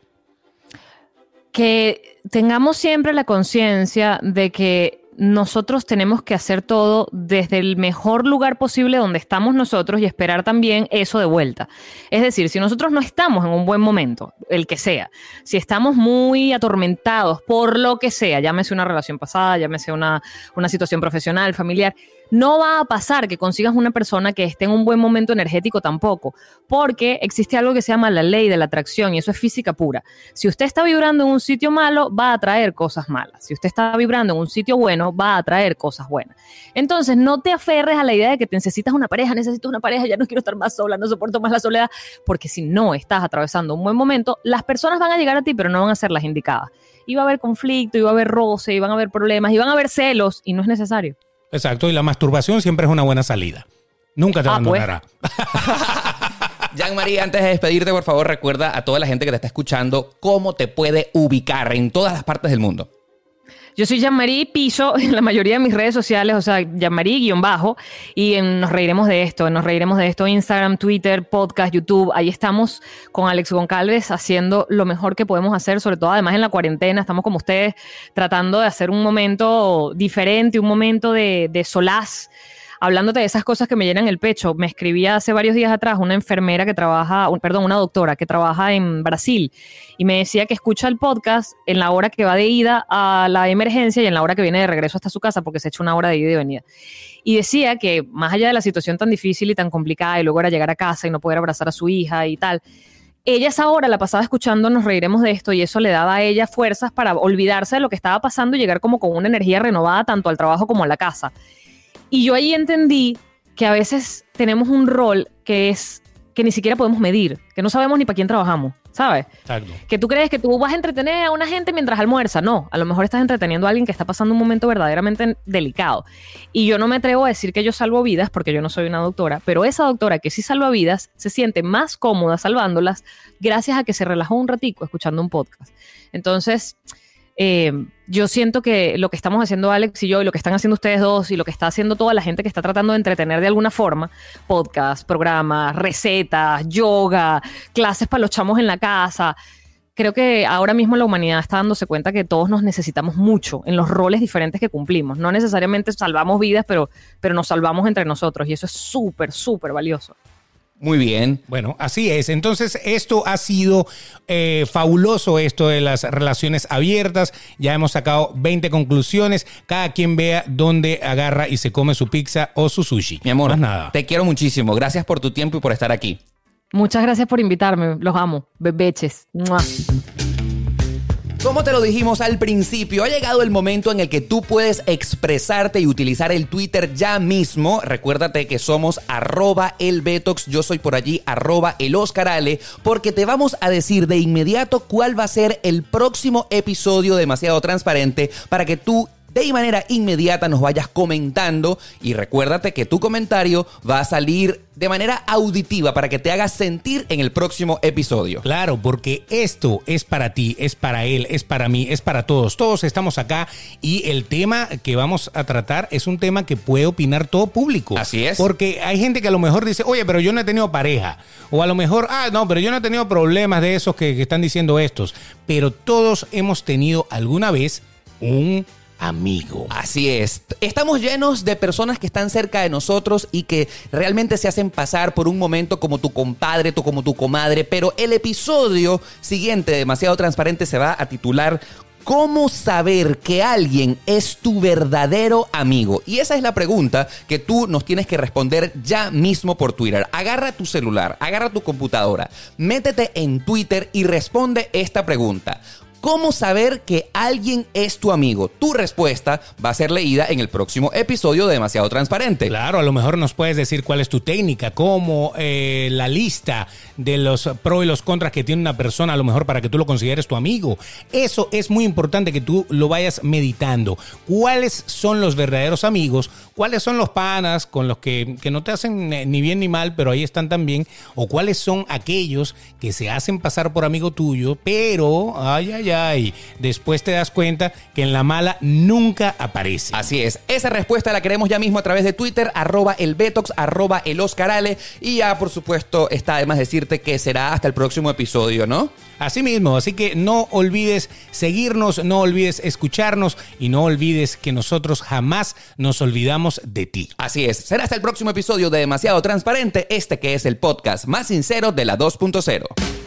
Speaker 3: Que tengamos siempre la conciencia de que nosotros tenemos que hacer todo desde el mejor lugar posible donde estamos nosotros y esperar también eso de vuelta. Es decir, si nosotros no estamos en un buen momento, el que sea, si estamos muy atormentados por lo que sea, llámese una relación pasada, llámese una, una situación profesional, familiar, no va a pasar que consigas una persona que esté en un buen momento energético tampoco, porque existe algo que se llama la ley de la atracción y eso es física pura. Si usted está vibrando en un sitio malo, va a atraer cosas malas. Si usted está vibrando en un sitio bueno, va a atraer cosas buenas. Entonces, no te aferres a la idea de que te necesitas una pareja, necesito una pareja, ya no quiero estar más sola, no soporto más la soledad, porque si no estás atravesando un buen momento, las personas van a llegar a ti, pero no van a ser las indicadas. Y va a haber conflicto, y va a haber roce, y van a haber problemas, y van a haber celos, y no es necesario.
Speaker 2: Exacto, y la masturbación siempre es una buena salida. Nunca te ah, pues. abandonará. (laughs)
Speaker 1: Jean-Marie, antes de despedirte, por favor, recuerda a toda la gente que te está escuchando cómo te puede ubicar en todas las partes del mundo.
Speaker 3: Yo soy Jean-Marie Piso (laughs) en la mayoría de mis redes sociales, o sea, Jean-Marie guion bajo, y nos reiremos de esto, nos reiremos de esto, Instagram, Twitter, podcast, YouTube, ahí estamos con Alex Goncalves haciendo lo mejor que podemos hacer, sobre todo además en la cuarentena, estamos como ustedes tratando de hacer un momento diferente, un momento de, de solaz hablándote de esas cosas que me llenan el pecho, me escribía hace varios días atrás una enfermera que trabaja, perdón, una doctora que trabaja en Brasil y me decía que escucha el podcast en la hora que va de ida a la emergencia y en la hora que viene de regreso hasta su casa porque se echa una hora de ida y venida. Y decía que más allá de la situación tan difícil y tan complicada y luego era llegar a casa y no poder abrazar a su hija y tal, ella esa hora la pasaba escuchando, nos reiremos de esto y eso le daba a ella fuerzas para olvidarse de lo que estaba pasando y llegar como con una energía renovada tanto al trabajo como a la casa. Y yo ahí entendí que a veces tenemos un rol que es que ni siquiera podemos medir, que no sabemos ni para quién trabajamos, ¿sabes? Exacto. Que tú crees que tú vas a entretener a una gente mientras almuerza. No, a lo mejor estás entreteniendo a alguien que está pasando un momento verdaderamente delicado. Y yo no me atrevo a decir que yo salvo vidas, porque yo no soy una doctora, pero esa doctora que sí salva vidas se siente más cómoda salvándolas gracias a que se relajó un ratico escuchando un podcast. Entonces, eh, yo siento que lo que estamos haciendo Alex y yo, y lo que están haciendo ustedes dos, y lo que está haciendo toda la gente que está tratando de entretener de alguna forma, podcast, programas, recetas, yoga, clases para los chamos en la casa, creo que ahora mismo la humanidad está dándose cuenta que todos nos necesitamos mucho en los roles diferentes que cumplimos. No necesariamente salvamos vidas, pero, pero nos salvamos entre nosotros y eso es súper, súper valioso.
Speaker 1: Muy bien.
Speaker 2: Bueno, así es. Entonces, esto ha sido eh, fabuloso, esto de las relaciones abiertas. Ya hemos sacado 20 conclusiones. Cada quien vea dónde agarra y se come su pizza o su sushi.
Speaker 1: Mi amor, nada. te quiero muchísimo. Gracias por tu tiempo y por estar aquí.
Speaker 3: Muchas gracias por invitarme. Los amo. Bebeches.
Speaker 1: Como te lo dijimos al principio, ha llegado el momento en el que tú puedes expresarte y utilizar el Twitter ya mismo. Recuérdate que somos arroba el yo soy por allí arroba el Oscarale, porque te vamos a decir de inmediato cuál va a ser el próximo episodio demasiado transparente para que tú de manera inmediata nos vayas comentando y recuérdate que tu comentario va a salir de manera auditiva para que te hagas sentir en el próximo episodio.
Speaker 2: Claro, porque esto es para ti, es para él, es para mí, es para todos. Todos estamos acá y el tema que vamos a tratar es un tema que puede opinar todo público.
Speaker 1: Así es.
Speaker 2: Porque hay gente que a lo mejor dice, oye, pero yo no he tenido pareja. O a lo mejor, ah, no, pero yo no he tenido problemas de esos que, que están diciendo estos. Pero todos hemos tenido alguna vez un amigo.
Speaker 1: Así es. Estamos llenos de personas que están cerca de nosotros y que realmente se hacen pasar por un momento como tu compadre, tu, como tu comadre, pero el episodio siguiente, demasiado transparente, se va a titular ¿Cómo saber que alguien es tu verdadero amigo? Y esa es la pregunta que tú nos tienes que responder ya mismo por Twitter. Agarra tu celular, agarra tu computadora, métete en Twitter y responde esta pregunta. ¿Cómo saber que alguien es tu amigo? Tu respuesta va a ser leída en el próximo episodio de Demasiado Transparente.
Speaker 2: Claro, a lo mejor nos puedes decir cuál es tu técnica, cómo eh, la lista de los pros y los contras que tiene una persona, a lo mejor para que tú lo consideres tu amigo. Eso es muy importante que tú lo vayas meditando. ¿Cuáles son los verdaderos amigos? ¿Cuáles son los panas con los que, que no te hacen eh, ni bien ni mal, pero ahí están también? ¿O cuáles son aquellos que se hacen pasar por amigo tuyo, pero, ay, ay, y después te das cuenta que en la mala nunca aparece.
Speaker 1: Así es. Esa respuesta la queremos ya mismo a través de Twitter, arroba el Betox, arroba el Oscarale. Y ya, por supuesto, está además decirte que será hasta el próximo episodio, ¿no?
Speaker 2: Así mismo, así que no olvides seguirnos, no olvides escucharnos y no olvides que nosotros jamás nos olvidamos de ti.
Speaker 1: Así es, será hasta el próximo episodio de Demasiado Transparente, este que es el podcast más sincero de la 2.0.